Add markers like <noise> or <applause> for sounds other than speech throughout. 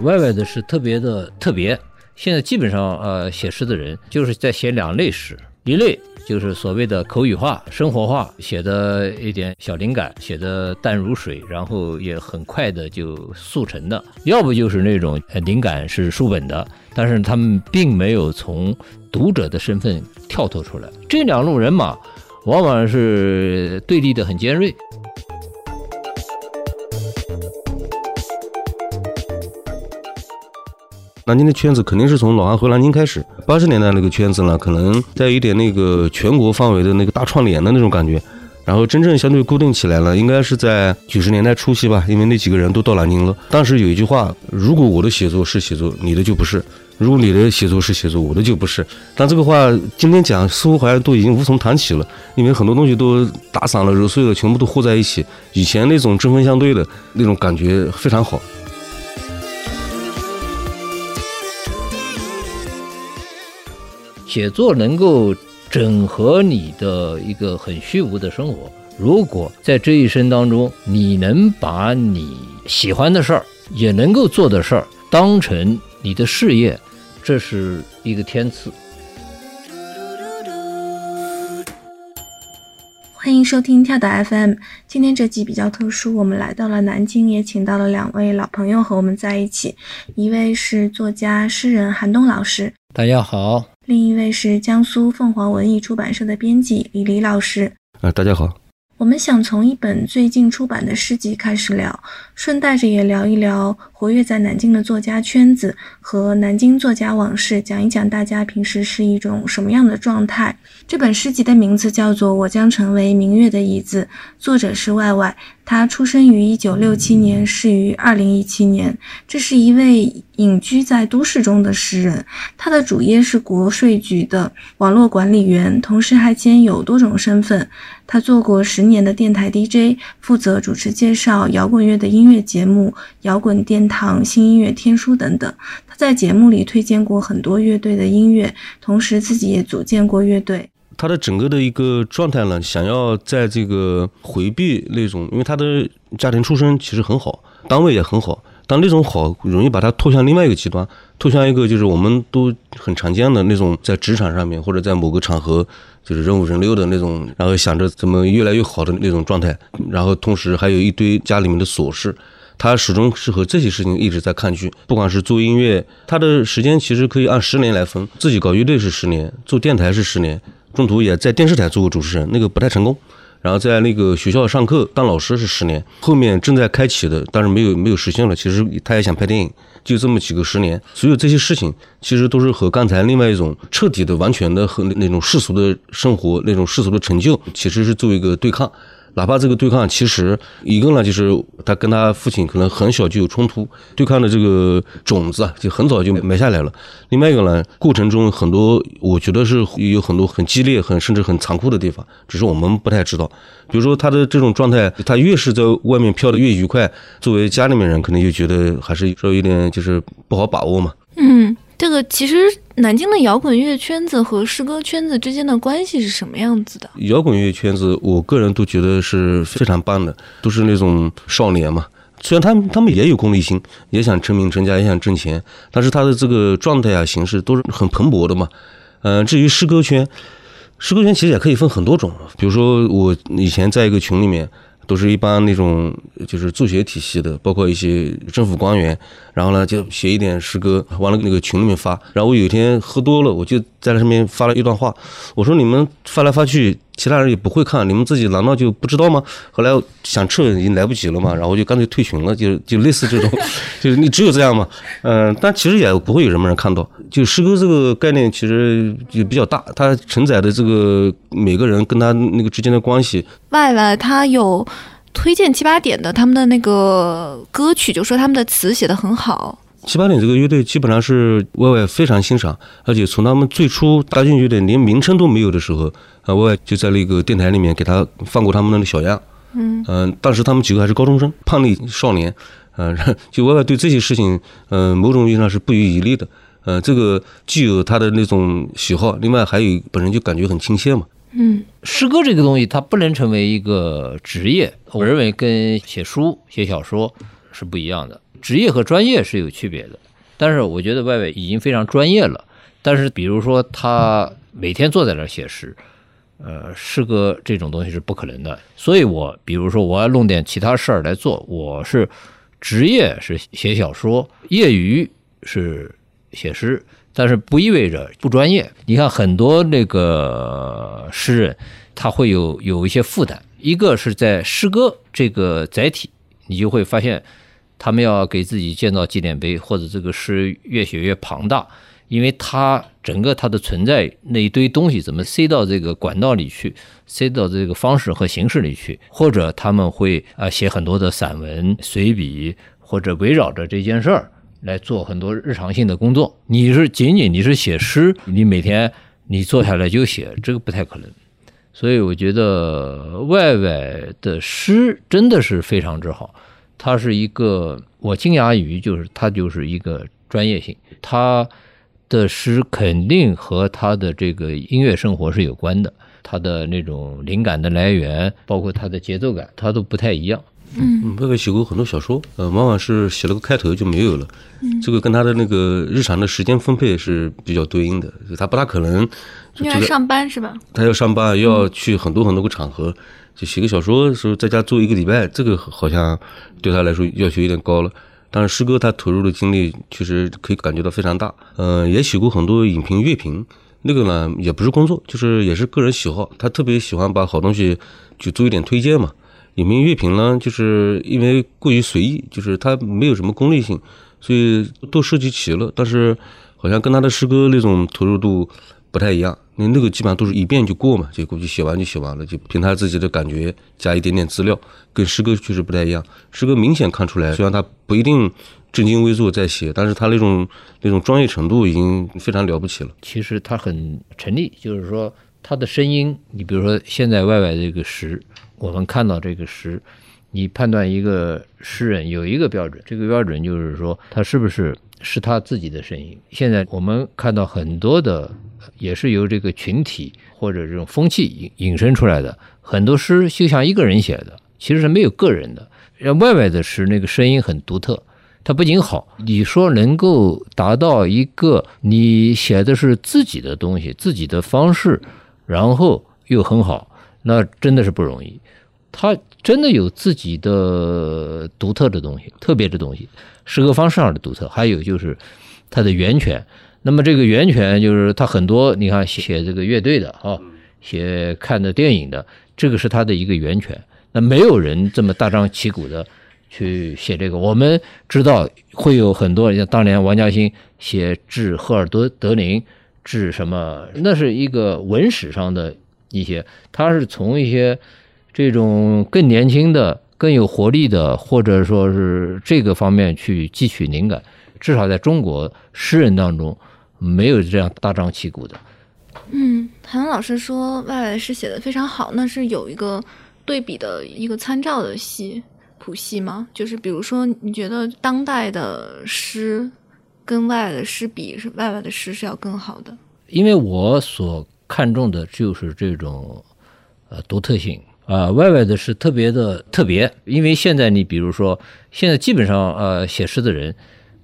歪歪的是特别的特别。现在基本上呃写诗的人就是在写两类诗，一类就是所谓的口语化、生活化，写的一点小灵感，写的淡如水，然后也很快的就速成的；要不就是那种灵感是书本的，但是他们并没有从读者的身份跳脱出来。这两路人马往往是对立的很尖锐。南京的圈子肯定是从老安回南京开始。八十年代那个圈子呢，可能带一点那个全国范围的那个大串联的那种感觉。然后真正相对固定起来了，应该是在九十年代初期吧，因为那几个人都到南京了。当时有一句话：如果我的写作是写作，你的就不是；如果你的写作是写作，我的就不是。但这个话今天讲，似乎好像都已经无从谈起了，因为很多东西都打散了、揉碎了，全部都和在一起。以前那种针锋相对的那种感觉非常好。写作能够整合你的一个很虚无的生活。如果在这一生当中，你能把你喜欢的事儿，也能够做的事儿，当成你的事业，这是一个天赐。欢迎收听跳岛 FM。今天这集比较特殊，我们来到了南京，也请到了两位老朋友和我们在一起。一位是作家诗人韩东老师，大家好。另一位是江苏凤凰文艺出版社的编辑李黎老师。啊，大家好。我们想从一本最近出版的诗集开始聊，顺带着也聊一聊活跃在南京的作家圈子和南京作家往事，讲一讲大家平时是一种什么样的状态。这本诗集的名字叫做《我将成为明月的椅子》，作者是外外。他出生于一九六七年，逝于二零一七年。这是一位隐居在都市中的诗人。他的主业是国税局的网络管理员，同时还兼有多种身份。他做过十年的电台 DJ，负责主持介绍摇滚乐的音乐乐节目《摇滚殿堂》《新音乐天书》等等。他在节目里推荐过很多乐队的音乐，同时自己也组建过乐队。他的整个的一个状态呢，想要在这个回避那种，因为他的家庭出身其实很好，单位也很好，但那种好容易把他拖向另外一个极端，拖向一个就是我们都很常见的那种，在职场上面或者在某个场合就是人五人六的那种，然后想着怎么越来越好的那种状态，然后同时还有一堆家里面的琐事，他始终是和这些事情一直在抗拒。不管是做音乐，他的时间其实可以按十年来分，自己搞乐队是十年，做电台是十年。中途也在电视台做过主持人，那个不太成功。然后在那个学校上课当老师是十年，后面正在开启的，但是没有没有实现了。其实他也想拍电影，就这么几个十年。所有这些事情其实都是和刚才另外一种彻底的、完全的和那种世俗的生活、那种世俗的成就，其实是做一个对抗。哪怕这个对抗，其实一个呢，就是他跟他父亲可能很小就有冲突，对抗的这个种子啊，就很早就埋下来了。另外一个呢，过程中很多，我觉得是有很多很激烈、很甚至很残酷的地方，只是我们不太知道。比如说他的这种状态，他越是在外面飘的越愉快，作为家里面人，可能就觉得还是稍微有点就是不好把握嘛。嗯。这个其实南京的摇滚乐圈子和诗歌圈子之间的关系是什么样子的？摇滚乐圈子，我个人都觉得是非常棒的，都是那种少年嘛。虽然他们他们也有功利心，也想成名成家，也想挣钱，但是他的这个状态啊、形式都是很蓬勃的嘛。嗯，至于诗歌圈，诗歌圈其实也可以分很多种，比如说我以前在一个群里面。都是一般那种就是助学体系的，包括一些政府官员，然后呢就写一点诗歌，往了那个群里面发。然后我有一天喝多了，我就在那上面发了一段话，我说你们发来发去。其他人也不会看，你们自己难道就不知道吗？后来想撤已经来不及了嘛，然后就干脆退群了，就就类似这种，<laughs> 就是你只有这样嘛，嗯，但其实也不会有什么人看到。就诗歌这个概念其实就比较大，它承载的这个每个人跟他那个之间的关系。外外他有推荐七八点的他们的那个歌曲，就说他们的词写的很好。七八点这个乐队基本上是 Y Y 非常欣赏，而且从他们最初搭建乐队连名称都没有的时候，啊，外外就在那个电台里面给他放过他们那个小样，嗯嗯，当时他们几个还是高中生，叛逆少年，嗯，就外外对这些事情，嗯，某种意义上是不遗余力的，呃，这个既有他的那种喜好，另外还有本身就感觉很亲切嘛。嗯，诗歌这个东西它不能成为一个职业，我认为跟写书、写小说是不一样的，职业和专业是有区别的。但是我觉得外外已经非常专业了，但是比如说他每天坐在那儿写诗。呃，诗歌这种东西是不可能的，所以我比如说我要弄点其他事儿来做，我是职业是写小说，业余是写诗，但是不意味着不专业。你看很多那个诗人，他会有有一些负担，一个是在诗歌这个载体，你就会发现他们要给自己建造纪念碑，或者这个诗越写越庞大。因为它整个它的存在那一堆东西怎么塞到这个管道里去，塞到这个方式和形式里去，或者他们会啊写很多的散文、随笔，或者围绕着这件事儿来做很多日常性的工作。你是仅仅你是写诗，你每天你坐下来就写，这个不太可能。所以我觉得外外的诗真的是非常之好，它是一个我惊讶于就是它就是一个专业性，它。的诗肯定和他的这个音乐生活是有关的，他的那种灵感的来源，包括他的节奏感，他都不太一样。嗯，贝贝写过很多小说，呃，往往是写了个开头就没有了。嗯，这个跟他的那个日常的时间分配是比较对应的，他不大可能。因为上班是吧？他要上班，要去很多很多个场合，就写个小说的时候，在家做一个礼拜，这个好像对他来说要求有点高了。但是诗歌他投入的精力确实可以感觉到非常大，嗯，也写过很多影评、乐评，那个呢也不是工作，就是也是个人喜好。他特别喜欢把好东西就做一点推荐嘛。影评、乐评呢，就是因为过于随意，就是他没有什么功利性，所以都涉及齐了。但是好像跟他的诗歌那种投入度不太一样。那那个基本上都是一遍就过嘛，就估计写完就写完了，就凭他自己的感觉加一点点资料，跟诗歌确实不太一样。诗歌明显看出来，虽然他不一定正襟危坐在写，但是他那种那种专业程度已经非常了不起了。其实他很成立，就是说他的声音，你比如说现在外外这个诗，我们看到这个诗，你判断一个诗人有一个标准，这个标准就是说他是不是是他自己的声音。现在我们看到很多的。也是由这个群体或者这种风气引引申出来的，很多诗就像一个人写的，其实是没有个人的。让外外的诗，那个声音很独特，它不仅好，你说能够达到一个你写的是自己的东西、自己的方式，然后又很好，那真的是不容易。他真的有自己的独特的东西、特别的东西，诗歌方式上的独特，还有就是它的源泉。那么这个源泉就是他很多，你看写这个乐队的啊，写看的电影的，这个是他的一个源泉。那没有人这么大张旗鼓的去写这个。我们知道会有很多，像当年王家兴写致赫尔德德林，致什么，那是一个文史上的一些，他是从一些这种更年轻的、更有活力的，或者说是这个方面去汲取灵感。至少在中国诗人当中。没有这样大张旗鼓的。嗯，韩老师说外外的诗写的非常好，那是有一个对比的一个参照的系谱系吗？就是比如说，你觉得当代的诗跟外外的诗比，是外外的诗是要更好的？因为我所看重的就是这种呃独特性啊，外外的是特别的特别。因为现在你比如说，现在基本上呃写诗的人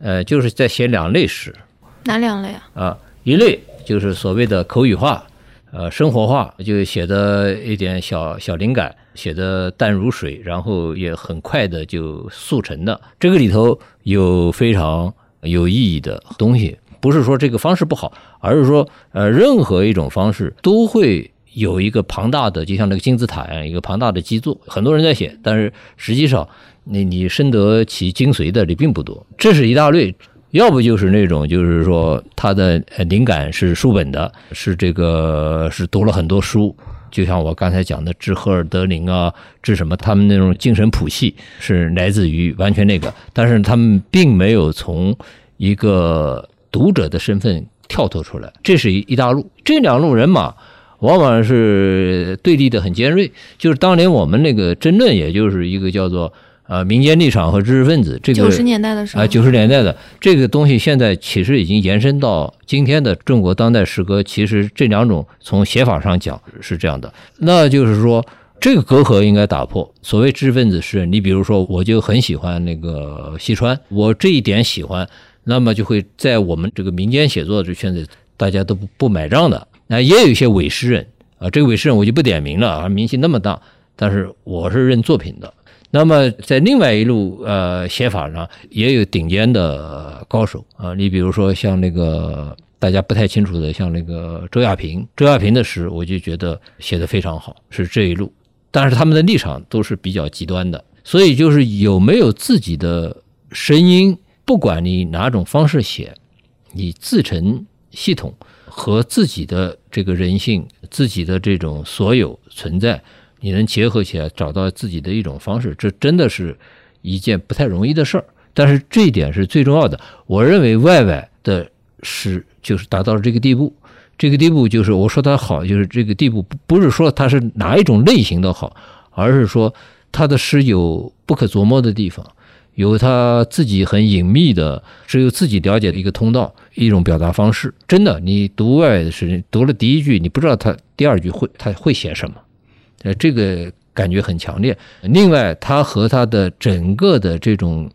呃就是在写两类诗。哪两类啊？啊，一类就是所谓的口语化，呃，生活化，就写的一点小小灵感，写的淡如水，然后也很快的就速成的。这个里头有非常有意义的东西，不是说这个方式不好，而是说，呃，任何一种方式都会有一个庞大的，就像那个金字塔一样，一个庞大的基座。很多人在写，但是实际上，你你深得其精髓的你并不多。这是一大类。要不就是那种，就是说他的灵感是书本的，是这个是读了很多书，就像我刚才讲的致赫尔德林啊，致什么，他们那种精神谱系是来自于完全那个，但是他们并没有从一个读者的身份跳脱出来，这是一一大路，这两路人马往往是对立的很尖锐，就是当年我们那个争论，也就是一个叫做呃，民间立场和知识分子，这个九十年代的时候啊，九十年代的这个东西，现在其实已经延伸到今天的中国当代诗歌。其实这两种从写法上讲是这样的，那就是说这个隔阂应该打破。所谓知识分子诗人，你比如说，我就很喜欢那个西川，我这一点喜欢，那么就会在我们这个民间写作这圈子，大家都不不买账的。那也有一些伪诗人啊，这个伪诗人我就不点名了啊，名气那么大，但是我是认作品的。那么在另外一路呃写法上也有顶尖的高手啊，你比如说像那个大家不太清楚的，像那个周亚平，周亚平的诗我就觉得写的非常好，是这一路。但是他们的立场都是比较极端的，所以就是有没有自己的声音，不管你哪种方式写，你自成系统和自己的这个人性、自己的这种所有存在。你能结合起来，找到自己的一种方式，这真的是一件不太容易的事儿。但是这一点是最重要的。我认为 Y Y 的诗就是达到了这个地步，这个地步就是我说它好，就是这个地步，不是说它是哪一种类型的好，而是说他的诗有不可琢磨的地方，有他自己很隐秘的，只有自己了解的一个通道，一种表达方式。真的，你读 Y Y 的诗，读了第一句，你不知道他第二句会他会写什么。呃，这个感觉很强烈。另外，他和他的整个的这种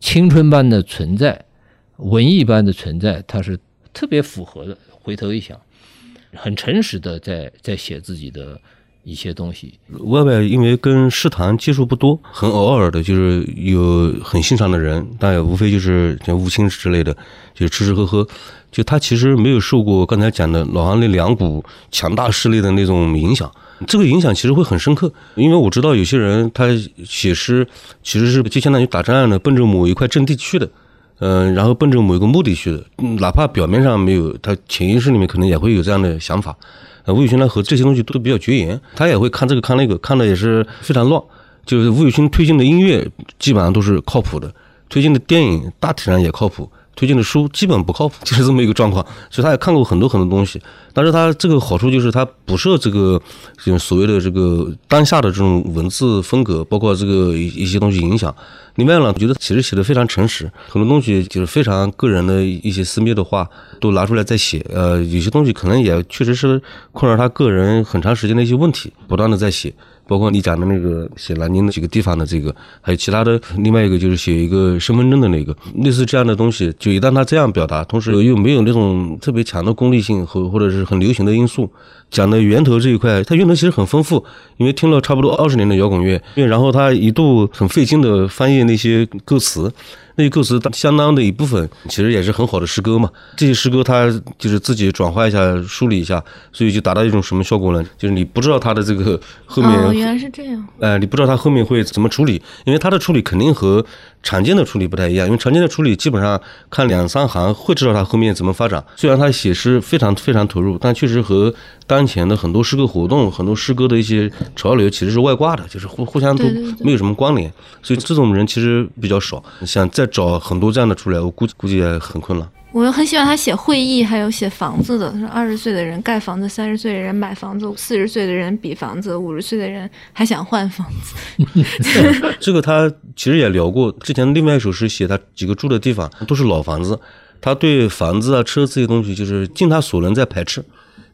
青春般的存在、文艺般的存在，他是特别符合的。回头一想，很诚实的在在写自己的一些东西。外外因为跟诗坛接触不多，很偶尔的，就是有很欣赏的人，但也无非就是像吴清之类的，就吃吃喝喝。就他其实没有受过刚才讲的老行那两股强大势力的那种影响。这个影响其实会很深刻，因为我知道有些人他写诗其实是就相当于打仗的，奔着某一块阵地去的，嗯，然后奔着某一个目的去的，哪怕表面上没有，他潜意识里面可能也会有这样的想法。吴宇轩呢和这些东西都比较绝缘，他也会看这个看那个，看的也是非常乱。就是吴宇勋推荐的音乐基本上都是靠谱的，推荐的电影大体上也靠谱。推荐的书基本不靠谱，<laughs> 就是这么一个状况。所以他也看过很多很多东西，但是他这个好处就是他不受这个所谓的这个当下的这种文字风格，包括这个一一些东西影响。另外呢，我觉得其实写的非常诚实，很多东西就是非常个人的一些私密的话都拿出来在写。呃，有些东西可能也确实是困扰他个人很长时间的一些问题，不断的在写。包括你讲的那个写南京的几个地方的这个，还有其他的另外一个就是写一个身份证的那个，类似这样的东西，就一旦他这样表达，同时又没有那种特别强的功利性和或者是很流行的因素，讲的源头这一块，它源头其实很丰富，因为听了差不多二十年的摇滚乐，因为然后他一度很费劲的翻译那些歌词。那些歌词相当的一部分，其实也是很好的诗歌嘛。这些诗歌，他就是自己转化一下、梳理一下，所以就达到一种什么效果呢？就是你不知道他的这个后面，哦，原来是这样。哎，你不知道他后面会怎么处理，因为他的处理肯定和常见的处理不太一样。因为常见的处理基本上看两三行会知道他后面怎么发展。虽然他写诗非常非常投入，但确实和当前的很多诗歌活动、很多诗歌的一些潮流其实是外挂的，就是互互相都没有什么关联。所以这种人其实比较少。想再找很多这样的出来，我估计估计也很困难。我又很喜欢他写会议，还有写房子的。说二十岁的人盖房子，三十岁的人买房子，四十岁的人比房子，五十岁的人还想换房子。<laughs> 这个他其实也聊过，之前另外一首诗写他几个住的地方都是老房子，他对房子啊、车这些东西就是尽他所能在排斥。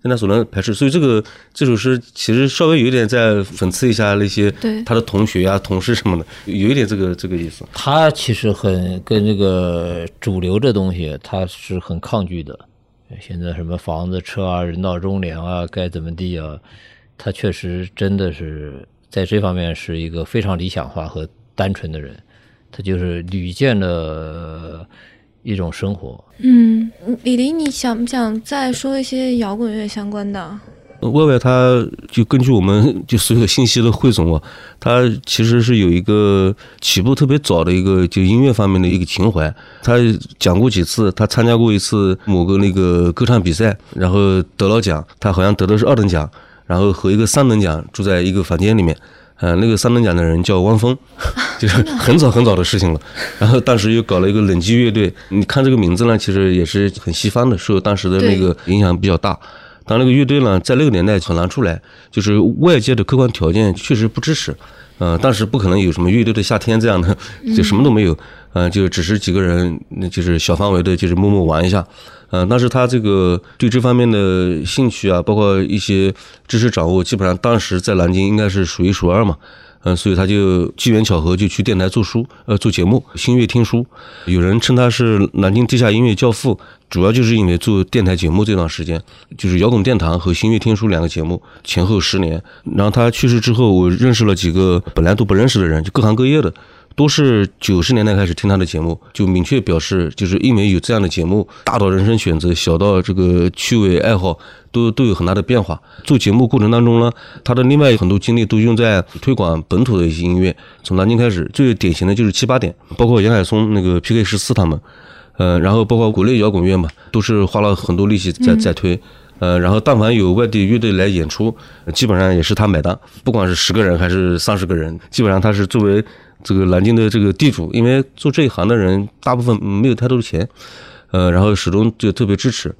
跟他所能排斥，所以这个这首诗其实稍微有一点在讽刺一下那些他的同学呀、同事什么的，有一点这个这个意思。他其实很跟这个主流这东西，他是很抗拒的。现在什么房子、车啊、人到中年啊，该怎么地啊？他确实真的是在这方面是一个非常理想化和单纯的人。他就是屡见了。一种生活。嗯，李林，你想不想再说一些摇滚乐相关的？外外，他就根据我们就所有信息的汇总啊，他其实是有一个起步特别早的一个就音乐方面的一个情怀。他讲过几次，他参加过一次某个那个歌唱比赛，然后得了奖，他好像得的是二等奖，然后和一个三等奖住在一个房间里面。呃，那个三等奖的人叫汪峰，<laughs> 就是很早很早的事情了。然后当时又搞了一个冷击乐队，你看这个名字呢，其实也是很西方的，受当时的那个影响比较大。当那个乐队呢，在那个年代很难出来，就是外界的客观条件确实不支持。嗯，当时不可能有什么乐队的夏天这样的，就什么都没有。嗯，就只是几个人，那就是小范围的，就是默默玩一下。嗯，但是他这个对这方面的兴趣啊，包括一些知识掌握，基本上当时在南京应该是数一数二嘛。嗯，所以他就机缘巧合就去电台做书，呃，做节目，新乐听书。有人称他是南京地下音乐教父，主要就是因为做电台节目这段时间，就是摇滚殿堂和新乐听书两个节目前后十年。然后他去世之后，我认识了几个本来都不认识的人，就各行各业的。都是九十年代开始听他的节目，就明确表示，就是因为有这样的节目，大到人生选择，小到这个趣味爱好，都都有很大的变化。做节目过程当中呢，他的另外很多精力都用在推广本土的一些音乐。从南京开始，最典型的就是七八点，包括杨海松、那个 PK 十四他们，呃，然后包括国内摇滚乐嘛，都是花了很多力气在在推。呃，然后但凡有外地乐队来演出，基本上也是他买单，不管是十个人还是三十个人，基本上他是作为。这个南京的这个地主，因为做这一行的人大部分没有太多的钱，呃，然后始终就特别支持，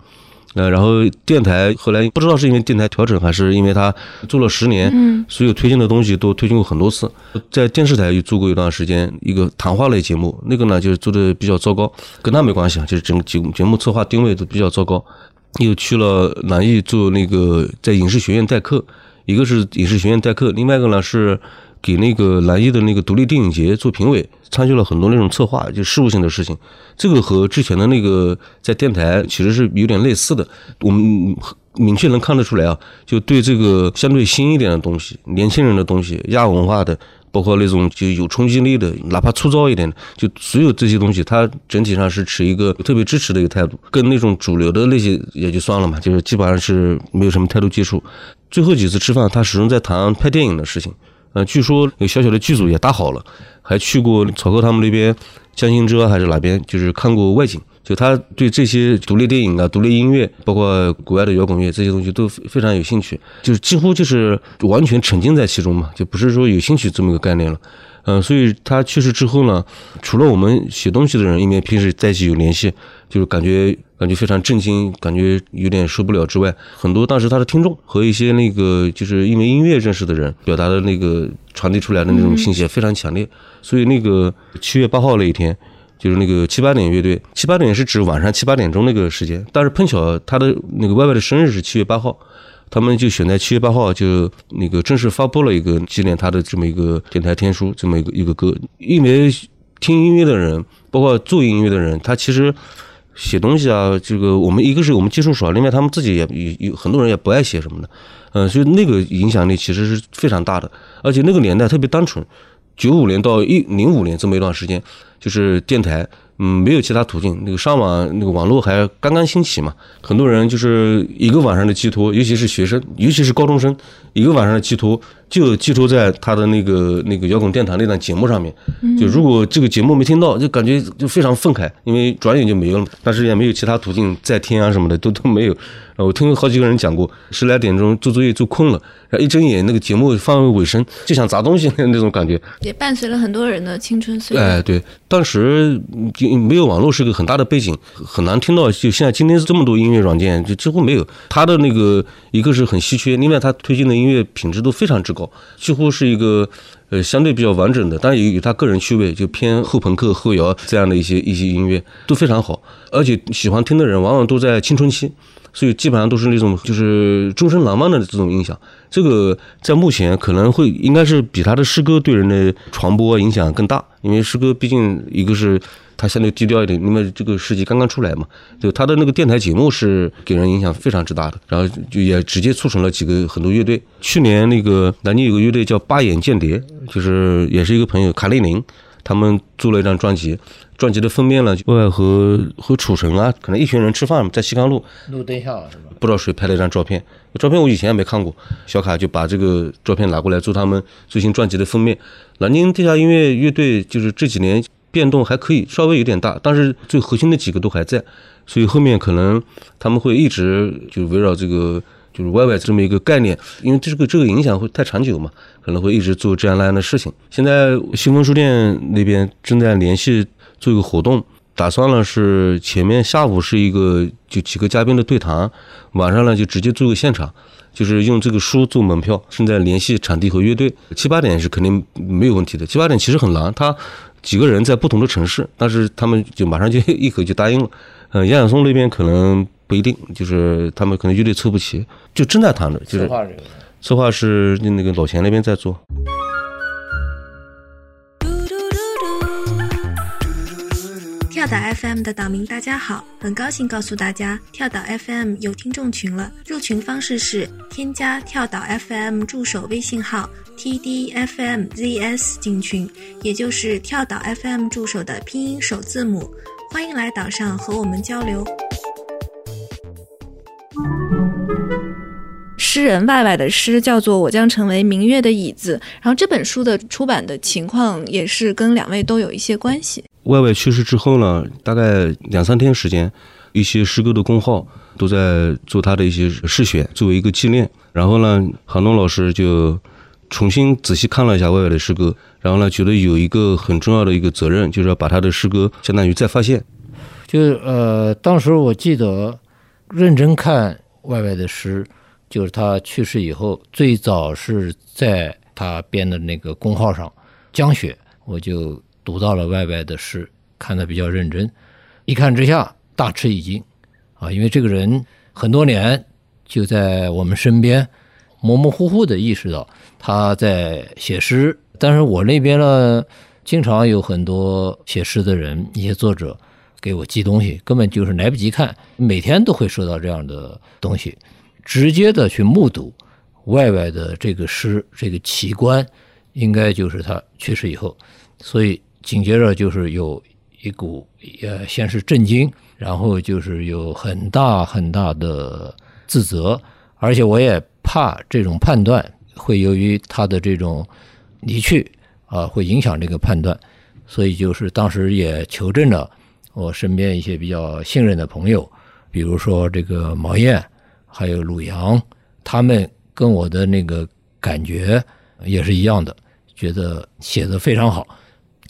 呃，然后电台后来不知道是因为电台调整，还是因为他做了十年，嗯，所有推荐的东西都推荐过很多次，在电视台又做过一段时间一个谈话类节目，那个呢就是做的比较糟糕，跟他没关系啊，就是整个节节目策划定位都比较糟糕，又去了南艺做那个在影视学院代课，一个是影视学院代课，另外一个呢是。给那个南艺的那个独立电影节做评委，参与了很多那种策划，就事务性的事情。这个和之前的那个在电台其实是有点类似的。我们明确能看得出来啊，就对这个相对新一点的东西、年轻人的东西、亚文化的，包括那种就有冲击力的，哪怕粗糙一点的，就所有这些东西，他整体上是持一个特别支持的一个态度。跟那种主流的那些也就算了嘛，就是基本上是没有什么太多接触。最后几次吃饭，他始终在谈拍电影的事情。呃，据说有小小的剧组也搭好了，还去过曹克他们那边，江心洲还是哪边，就是看过外景。就他对这些独立电影啊、独立音乐，包括国外的摇滚乐这些东西都非常有兴趣，就是几乎就是完全沉浸在其中嘛，就不是说有兴趣这么一个概念了。嗯，所以他去世之后呢，除了我们写东西的人，因为平时在一起有联系，就是感觉。感觉非常震惊，感觉有点受不了。之外，很多当时他的听众和一些那个就是因为音乐认识的人，表达的那个传递出来的那种信息非常强烈。所以那个七月八号那一天，就是那个七八点乐队，七八点是指晚上七八点钟那个时间。但是碰巧他的那个 Y Y 的生日是七月八号，他们就选在七月八号就那个正式发布了一个纪念他的这么一个电台天书这么一个一个歌。因为听音乐的人，包括做音乐的人，他其实。写东西啊，这个我们一个是我们接触少，另外他们自己也有有很多人也不爱写什么的，嗯，所以那个影响力其实是非常大的，而且那个年代特别单纯，九五年到一零五年这么一段时间，就是电台。嗯，没有其他途径，那个上网那个网络还刚刚兴起嘛，很多人就是一个晚上的寄托，尤其是学生，尤其是高中生，一个晚上的寄托就寄托在他的那个那个摇滚电台那档节目上面。就如果这个节目没听到，就感觉就非常愤慨，因为转眼就没有了，但是也没有其他途径再听啊什么的都都没有。我听好几个人讲过，十来点钟做作业做困了，然后一睁眼那个节目放尾声，就想砸东西 <laughs> 那种感觉，也伴随了很多人的青春岁月。哎，对，当时没有网络是个很大的背景，很难听到。就现在今天这么多音乐软件，就几乎没有。他的那个一个是很稀缺，另外他推荐的音乐品质都非常之高，几乎是一个呃相对比较完整的。当然也有他个人趣味，就偏后朋克、后摇这样的一些一些音乐都非常好，而且喜欢听的人往往都在青春期。所以基本上都是那种就是终身难忘的这种印象。这个在目前可能会应该是比他的诗歌对人的传播影响更大，因为诗歌毕竟一个是他相对低调一点，因为这个世纪刚刚出来嘛，就他的那个电台节目是给人影响非常之大的，然后就也直接促成了几个很多乐队。去年那个南京有个乐队叫八眼间谍，就是也是一个朋友卡列宁，他们做了一张专辑。专辑的封面呢，外和和楚尘啊，可能一群人吃饭在西康路，路灯下是吧？不知道谁拍了一张照片，照片我以前也没看过。小卡就把这个照片拿过来做他们最新专辑的封面。南京地下音乐乐队就是这几年变动还可以，稍微有点大，但是最核心的几个都还在，所以后面可能他们会一直就围绕这个就是 YY 这么一个概念，因为这个这个影响会太长久嘛，可能会一直做这样那样的事情。现在新风书店那边正在联系。做一个活动，打算了是前面下午是一个就几个嘉宾的对谈，晚上呢就直接做个现场，就是用这个书做门票，正在联系场地和乐队，七八点是肯定没有问题的。七八点其实很难，他几个人在不同的城市，但是他们就马上就 <laughs> 一口就答应了。嗯，杨晓松那边可能不一定，就是他们可能乐队凑不齐，就正在谈着，就是策划是那个老钱那边在做。跳岛 FM 的岛民大家好，很高兴告诉大家，跳岛 FM 有听众群了。入群方式是添加跳岛 FM 助手微信号 tdfmzs 进群，也就是跳岛 FM 助手的拼音首字母。欢迎来岛上和我们交流。诗人外外的诗叫做《我将成为明月的椅子》，然后这本书的出版的情况也是跟两位都有一些关系。外外去世之后呢，大概两三天时间，一些诗歌的公号都在做他的一些试选，作为一个纪念。然后呢，韩东老师就重新仔细看了一下外外的诗歌，然后呢，觉得有一个很重要的一个责任，就是要把他的诗歌相当于再发现。就是呃，当时我记得认真看外外的诗，就是他去世以后，最早是在他编的那个公号上，江雪，我就。读到了外外的诗，看得比较认真，一看之下大吃一惊，啊，因为这个人很多年就在我们身边，模模糊糊的意识到他在写诗，但是我那边呢，经常有很多写诗的人，一些作者给我寄东西，根本就是来不及看，每天都会收到这样的东西，直接的去目睹外外的这个诗这个奇观，应该就是他去世以后，所以。紧接着就是有一股，呃，先是震惊，然后就是有很大很大的自责，而且我也怕这种判断会由于他的这种离去啊，会影响这个判断，所以就是当时也求证了我身边一些比较信任的朋友，比如说这个毛燕，还有鲁阳，他们跟我的那个感觉也是一样的，觉得写的非常好。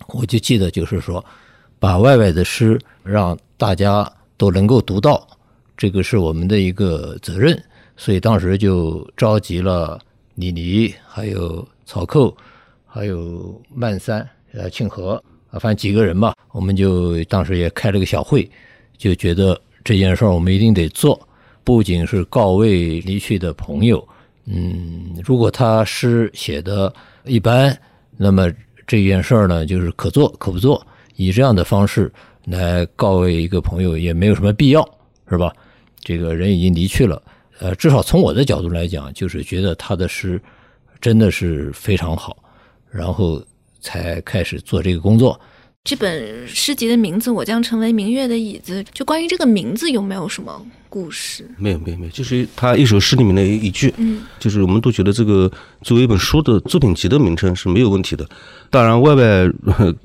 我就记得，就是说，把外外的诗让大家都能够读到，这个是我们的一个责任。所以当时就召集了李黎，还有曹寇，还有曼三、呃庆和啊，反正几个人吧。我们就当时也开了个小会，就觉得这件事儿我们一定得做。不仅是告慰离去的朋友，嗯，如果他诗写的一般，那么。这件事儿呢，就是可做可不做，以这样的方式来告慰一个朋友也没有什么必要，是吧？这个人已经离去了，呃，至少从我的角度来讲，就是觉得他的诗真的是非常好，然后才开始做这个工作。这本诗集的名字《我将成为明月的椅子》，就关于这个名字有没有什么故事？没有，没有，没有，就是他一首诗里面的一句，嗯，就是我们都觉得这个作为一本书的作品集的名称是没有问题的。当然，外外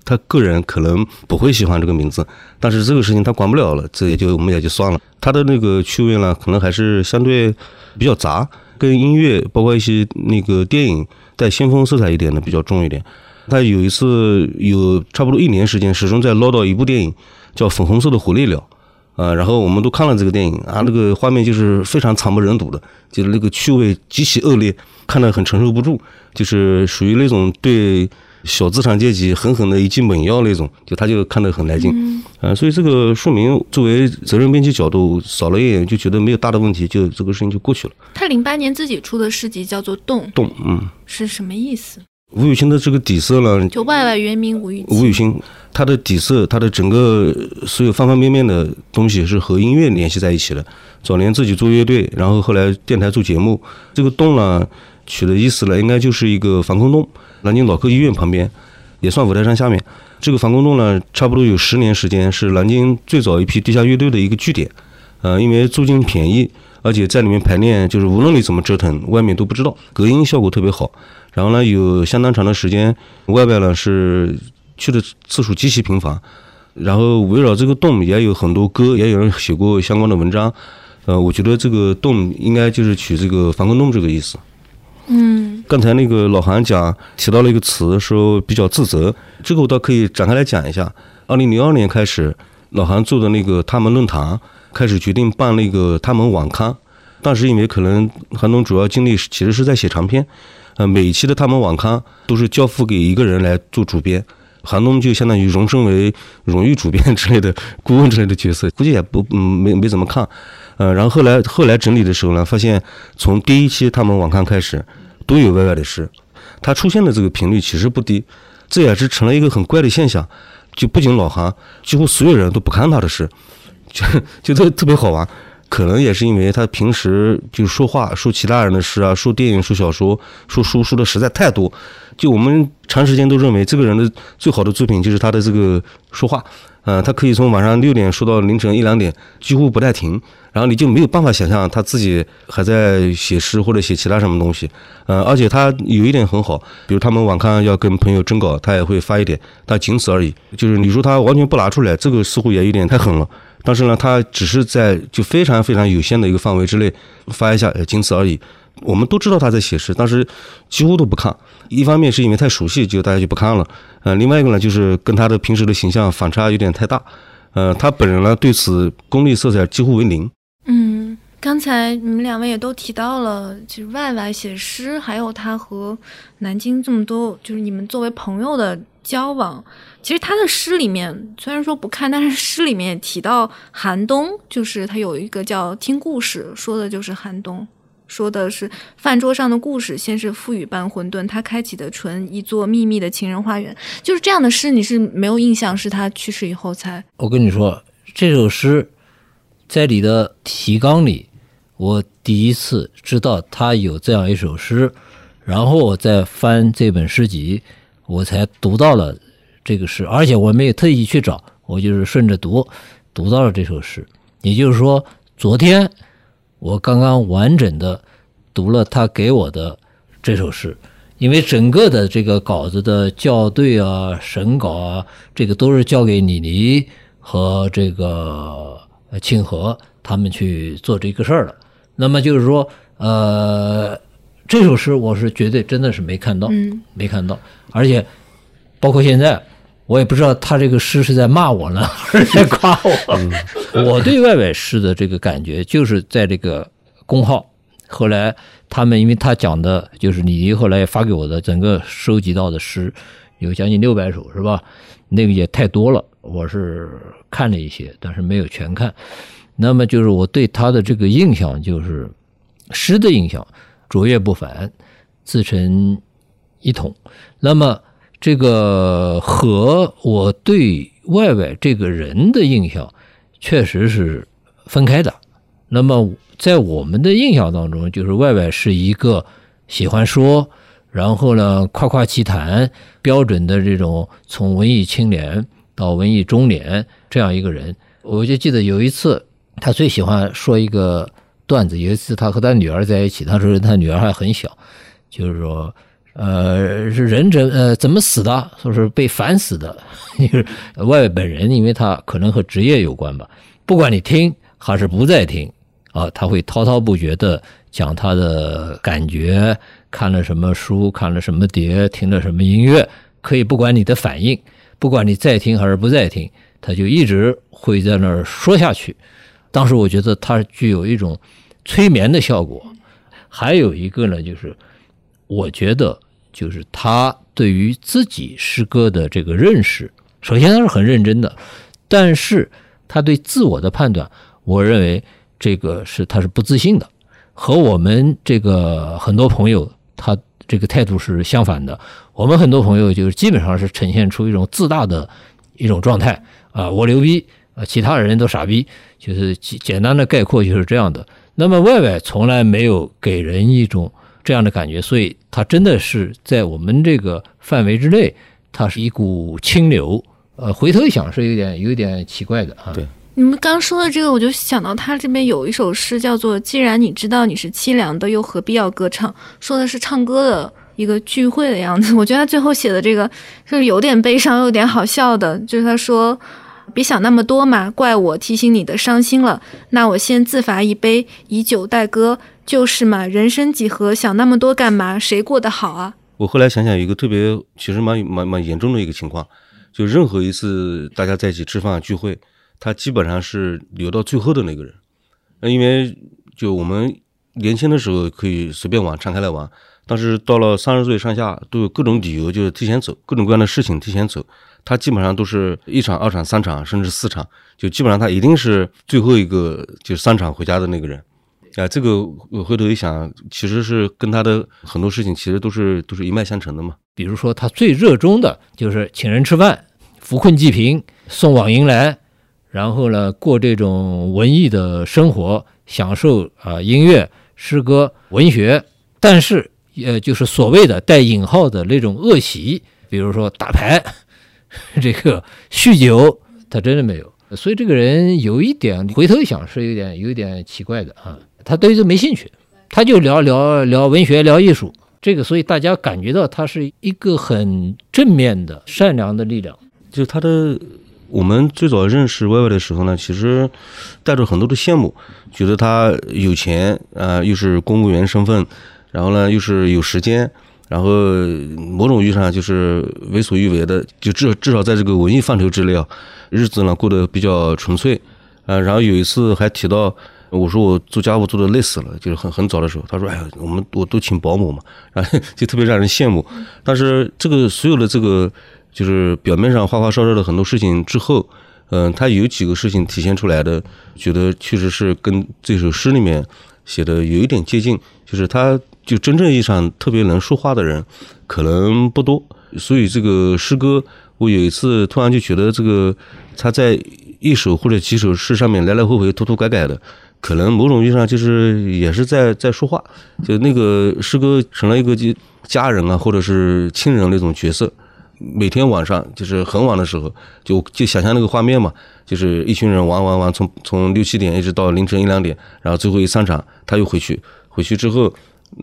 他个人可能不会喜欢这个名字，但是这个事情他管不了了，这也就我们也就算了。他的那个趣味呢，可能还是相对比较杂，跟音乐包括一些那个电影带先锋色彩一点的比较重一点。他有一次有差不多一年时间，始终在唠叨一部电影，叫《粉红色的火烈鸟》啊。然后我们都看了这个电影啊，那个画面就是非常惨不忍睹的，就是那个趣味极其恶劣，看得很承受不住，就是属于那种对小资产阶级狠狠的一剂猛药那种，就他就看得很来劲。嗯，所以这个书名作为责任编辑角度扫了一眼，就觉得没有大的问题，就这个事情就过去了。他零八年自己出的诗集叫做《动》，动，嗯，是什么意思？吴雨欣的这个底色呢，就外外原名吴雨吴雨欣，他的底色，他的整个所有方方面面的东西是和音乐联系在一起的。早年自己做乐队，然后后来电台做节目。这个洞呢，取的意思呢，应该就是一个防空洞，南京脑科医院旁边，也算五台山下面。这个防空洞呢，差不多有十年时间，是南京最早一批地下乐队的一个据点。呃，因为租金便宜，而且在里面排练，就是无论你怎么折腾，外面都不知道，隔音效果特别好。然后呢，有相当长的时间，外边呢是去的次数极其频繁。然后围绕这个洞也有很多歌，也有人写过相关的文章。呃，我觉得这个洞应该就是取这个防空洞这个意思。嗯。刚才那个老韩讲提到了一个词，说比较自责，这个我倒可以展开来讲一下。二零零二年开始，老韩做的那个他们论坛，开始决定办那个他们网刊。当时因为可能韩东主要精力其实是在写长篇，呃，每一期的他们网刊都是交付给一个人来做主编，韩东就相当于荣升为荣誉主编之类的顾问之类的角色，<laughs> 估计也不嗯没没怎么看，呃，然后后来后来整理的时候呢，发现从第一期他们网刊开始都有 Y Y 的诗，他出现的这个频率其实不低，这也是成了一个很怪的现象，就不仅老韩，几乎所有人都不看他的诗，就 <laughs> 就特特别好玩。可能也是因为他平时就说话说其他人的诗啊，说电影、说小说、说书说的实在太多，就我们长时间都认为这个人的最好的作品就是他的这个说话，呃，他可以从晚上六点说到凌晨一两点，几乎不带停，然后你就没有办法想象他自己还在写诗或者写其他什么东西，呃，而且他有一点很好，比如他们网刊要跟朋友征稿，他也会发一点，但仅此而已。就是你说他完全不拿出来，这个似乎也有点太狠了。但是呢，他只是在就非常非常有限的一个范围之内发一下，仅此而已。我们都知道他在写诗，但是几乎都不看。一方面是因为太熟悉，就大家就不看了。呃，另外一个呢，就是跟他的平时的形象反差有点太大。呃，他本人呢，对此功利色彩几乎为零。嗯，刚才你们两位也都提到了，就是外外写诗，还有他和南京这么多，就是你们作为朋友的交往。其实他的诗里面虽然说不看，但是诗里面提到寒冬，就是他有一个叫听故事，说的就是寒冬，说的是饭桌上的故事，先是馥郁般混沌，他开启的唇，一座秘密的情人花园，就是这样的诗，你是没有印象，是他去世以后才。我跟你说，这首诗在你的提纲里，我第一次知道他有这样一首诗，然后我再翻这本诗集，我才读到了。这个诗，而且我没有特意去找，我就是顺着读，读到了这首诗。也就是说，昨天我刚刚完整的读了他给我的这首诗，因为整个的这个稿子的校对啊、审稿啊，这个都是交给李黎和这个庆和他们去做这个事儿了。那么就是说，呃，这首诗我是绝对真的是没看到，没看到，而且包括现在。我也不知道他这个诗是在骂我呢，<laughs> 还是在夸我。我对外外诗的这个感觉，就是在这个公号。后来他们，因为他讲的就是你后来发给我的整个收集到的诗，有将近六百首，是吧？那个也太多了，我是看了一些，但是没有全看。那么就是我对他的这个印象，就是诗的印象，卓越不凡，自成一统。那么。这个和我对外外这个人的印象确实是分开的。那么在我们的印象当中，就是外外是一个喜欢说，然后呢夸夸其谈，标准的这种从文艺青年到文艺中年这样一个人。我就记得有一次，他最喜欢说一个段子。有一次他和他女儿在一起，他说他女儿还很小，就是说。呃，是人怎呃怎么死的？说是被反死的。<laughs> 就是外本人，因为他可能和职业有关吧。不管你听还是不在听啊，他会滔滔不绝的讲他的感觉，看了什么书，看了什么碟，听了什么音乐，可以不管你的反应，不管你在听还是不在听，他就一直会在那儿说下去。当时我觉得他具有一种催眠的效果。还有一个呢，就是。我觉得就是他对于自己诗歌的这个认识，首先他是很认真的，但是他对自我的判断，我认为这个是他是不自信的，和我们这个很多朋友他这个态度是相反的。我们很多朋友就是基本上是呈现出一种自大的一种状态啊，我牛逼啊，其他人都傻逼，就是简单的概括就是这样的。那么外外从来没有给人一种。这样的感觉，所以它真的是在我们这个范围之内，它是一股清流。呃，回头一想是有点有点奇怪的啊。对，你们刚说的这个，我就想到他这边有一首诗叫做《既然你知道你是凄凉的，又何必要歌唱》，说的是唱歌的一个聚会的样子。<laughs> 我觉得他最后写的这个就是有点悲伤，又有点好笑的，就是他说：“别想那么多嘛，怪我提醒你的伤心了。那我先自罚一杯，以酒代歌。”就是嘛，人生几何，想那么多干嘛？谁过得好啊？我后来想想，一个特别，其实蛮蛮蛮严重的一个情况，就任何一次大家在一起吃饭聚会，他基本上是留到最后的那个人。那因为就我们年轻的时候可以随便玩，敞开来玩，但是到了三十岁上下，都有各种理由，就是提前走，各种各样的事情提前走。他基本上都是一场、二场、三场，甚至四场，就基本上他一定是最后一个就是三场回家的那个人。啊，这个我回头一想，其实是跟他的很多事情其实都是都是一脉相承的嘛。比如说，他最热衷的就是请人吃饭，扶困济贫，送往迎来，然后呢，过这种文艺的生活，享受啊音乐、诗歌、文学。但是，呃，就是所谓的带引号的那种恶习，比如说打牌。<laughs> 这个酗酒，他真的没有，所以这个人有一点，回头一想是有点有点奇怪的啊。他对这没兴趣，他就聊聊聊文学，聊艺术。这个，所以大家感觉到他是一个很正面的、善良的力量。就他的，我们最早认识 Y Y 的时候呢，其实带着很多的羡慕，觉得他有钱啊，又是公务员身份，然后呢又是有时间。然后某种意义上就是为所欲为的，就至至少在这个文艺范畴之内啊，日子呢过得比较纯粹啊。然后有一次还提到，我说我做家务做的累死了，就是很很早的时候，他说：“哎呀，我们我都请保姆嘛。<laughs> ”然后就特别让人羡慕。但是这个所有的这个就是表面上花花哨哨的很多事情之后，嗯，他有几个事情体现出来的，觉得确实是跟这首诗里面写的有一点接近，就是他。就真正意义上特别能说话的人，可能不多。所以这个诗歌，我有一次突然就觉得，这个他在一首或者几首诗上面来来回回、涂涂改改的，可能某种意义上就是也是在在说话。就那个诗歌成了一个就家人啊，或者是亲人那种角色。每天晚上就是很晚的时候，就就想象那个画面嘛，就是一群人玩玩玩，从从六七点一直到凌晨一两点，然后最后一散场，他又回去，回去之后。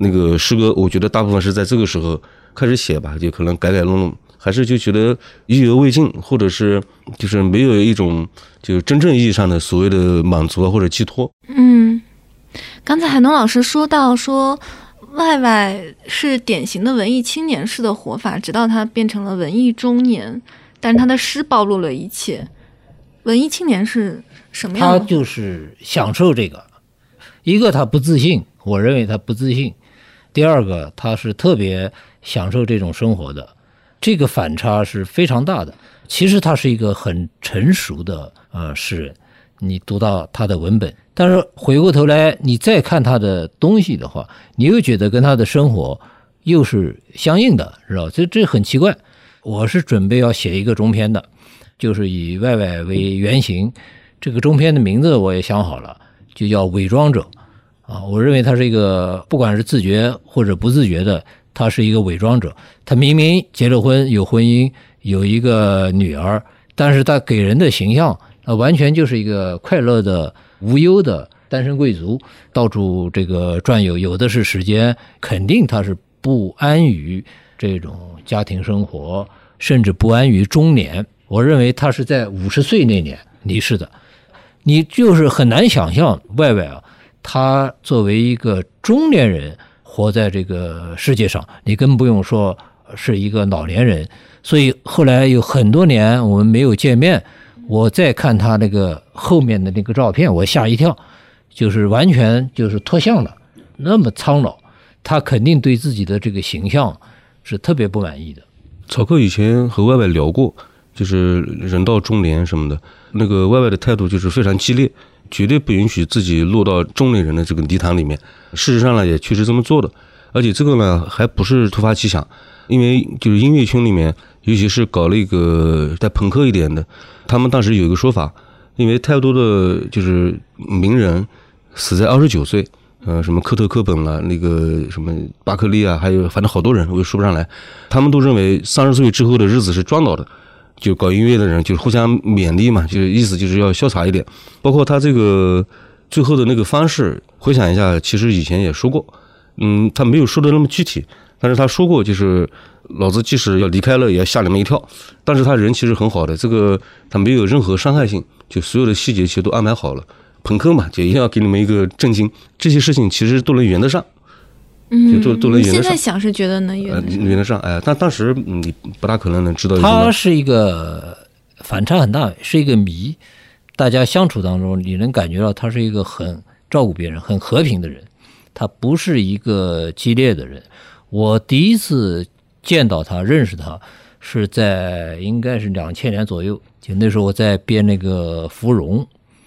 那个诗歌，我觉得大部分是在这个时候开始写吧，就可能改改弄弄，还是就觉得意犹未尽，或者是就是没有一种就真正意义上的所谓的满足或者寄托。嗯，刚才海东老师说到说，外外是典型的文艺青年式的活法，直到他变成了文艺中年，但是他的诗暴露了一切。文艺青年是什么样的？他就是享受这个，一个他不自信。我认为他不自信。第二个，他是特别享受这种生活的，这个反差是非常大的。其实他是一个很成熟的呃诗人，你读到他的文本，但是回过头来你再看他的东西的话，你又觉得跟他的生活又是相应的，知道这这很奇怪。我是准备要写一个中篇的，就是以外外为原型，这个中篇的名字我也想好了，就叫《伪装者》。啊，我认为他是一个，不管是自觉或者不自觉的，他是一个伪装者。他明明结了婚，有婚姻，有一个女儿，但是他给人的形象，呃，完全就是一个快乐的、无忧的单身贵族，到处这个转悠，有的是时间，肯定他是不安于这种家庭生活，甚至不安于中年。我认为他是在五十岁那年离世的，你就是很难想象外外啊。他作为一个中年人活在这个世界上，你更不用说是一个老年人。所以后来有很多年我们没有见面，我再看他那个后面的那个照片，我吓一跳，就是完全就是脱相了，那么苍老，他肯定对自己的这个形象是特别不满意的。曹克以前和外外聊过，就是人到中年什么的，那个外外的态度就是非常激烈。绝对不允许自己落到中年人的这个泥潭里面。事实上呢，也确实这么做的。而且这个呢，还不是突发奇想，因为就是音乐圈里面，尤其是搞那个带朋克一点的，他们当时有一个说法，因为太多的就是名人死在二十九岁，呃，什么科特·科本了，那个什么巴克利啊，还有反正好多人，我也说不上来，他们都认为三十岁之后的日子是赚到的。就搞音乐的人，就是互相勉励嘛，就是意思就是要潇洒一点。包括他这个最后的那个方式，回想一下，其实以前也说过，嗯，他没有说的那么具体，但是他说过，就是老子即使要离开了，也要吓你们一跳。但是他人其实很好的，这个他没有任何伤害性，就所有的细节其实都安排好了。朋克嘛，就一定要给你们一个震惊，这些事情其实都能圆得上。嗯，都都能现在想是觉得能圆圆得上，哎，但当时你不大可能能知道。他是一个反差很大，是一个谜。大家相处当中，你能感觉到他是一个很照顾别人、很和平的人，他不是一个激烈的人。我第一次见到他、认识他，是在应该是两千年左右，就那时候我在编那个《芙蓉》，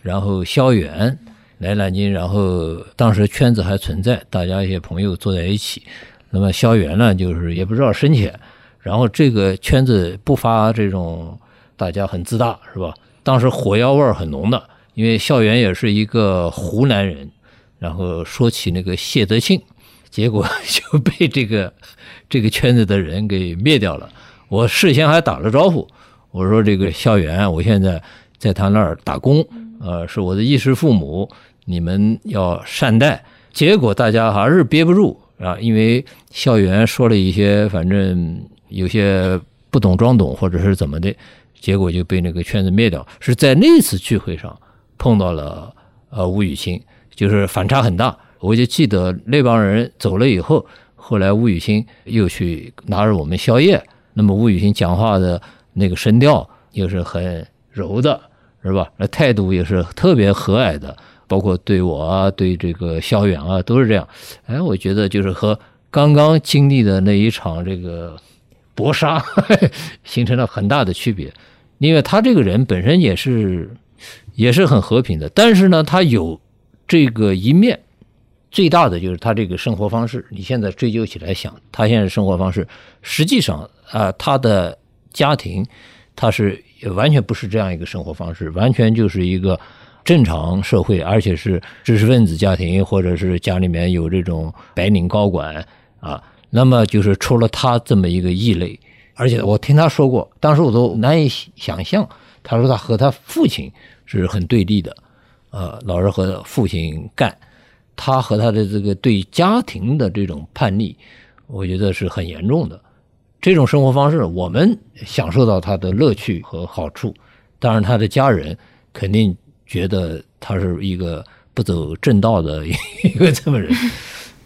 然后萧远来南京，然后当时圈子还存在，大家一些朋友坐在一起。那么萧远呢，就是也不知道深浅，然后这个圈子不发这种大家很自大是吧？当时火药味很浓的，因为萧远也是一个湖南人，然后说起那个谢德庆，结果就被这个这个圈子的人给灭掉了。我事先还打了招呼，我说这个萧远，我现在在他那儿打工，呃，是我的衣食父母，你们要善待。结果大家还是憋不住。啊，因为校园说了一些，反正有些不懂装懂，或者是怎么的，结果就被那个圈子灭掉。是在那次聚会上碰到了呃吴雨欣，就是反差很大。我就记得那帮人走了以后，后来吴雨欣又去拿着我们宵夜，那么吴雨欣讲话的那个声调又是很柔的，是吧？那态度也是特别和蔼的。包括对我啊，对这个萧远啊，都是这样。哎，我觉得就是和刚刚经历的那一场这个搏杀 <laughs> 形成了很大的区别。因为他这个人本身也是也是很和平的，但是呢，他有这个一面，最大的就是他这个生活方式。你现在追究起来想，他现在生活方式，实际上啊，他的家庭他是完全不是这样一个生活方式，完全就是一个。正常社会，而且是知识分子家庭，或者是家里面有这种白领高管啊，那么就是出了他这么一个异类。而且我听他说过，当时我都难以想象，他说他和他父亲是很对立的，呃，老是和父亲干，他和他的这个对家庭的这种叛逆，我觉得是很严重的。这种生活方式，我们享受到他的乐趣和好处，当然他的家人肯定。觉得他是一个不走正道的 <laughs> 一个这么人，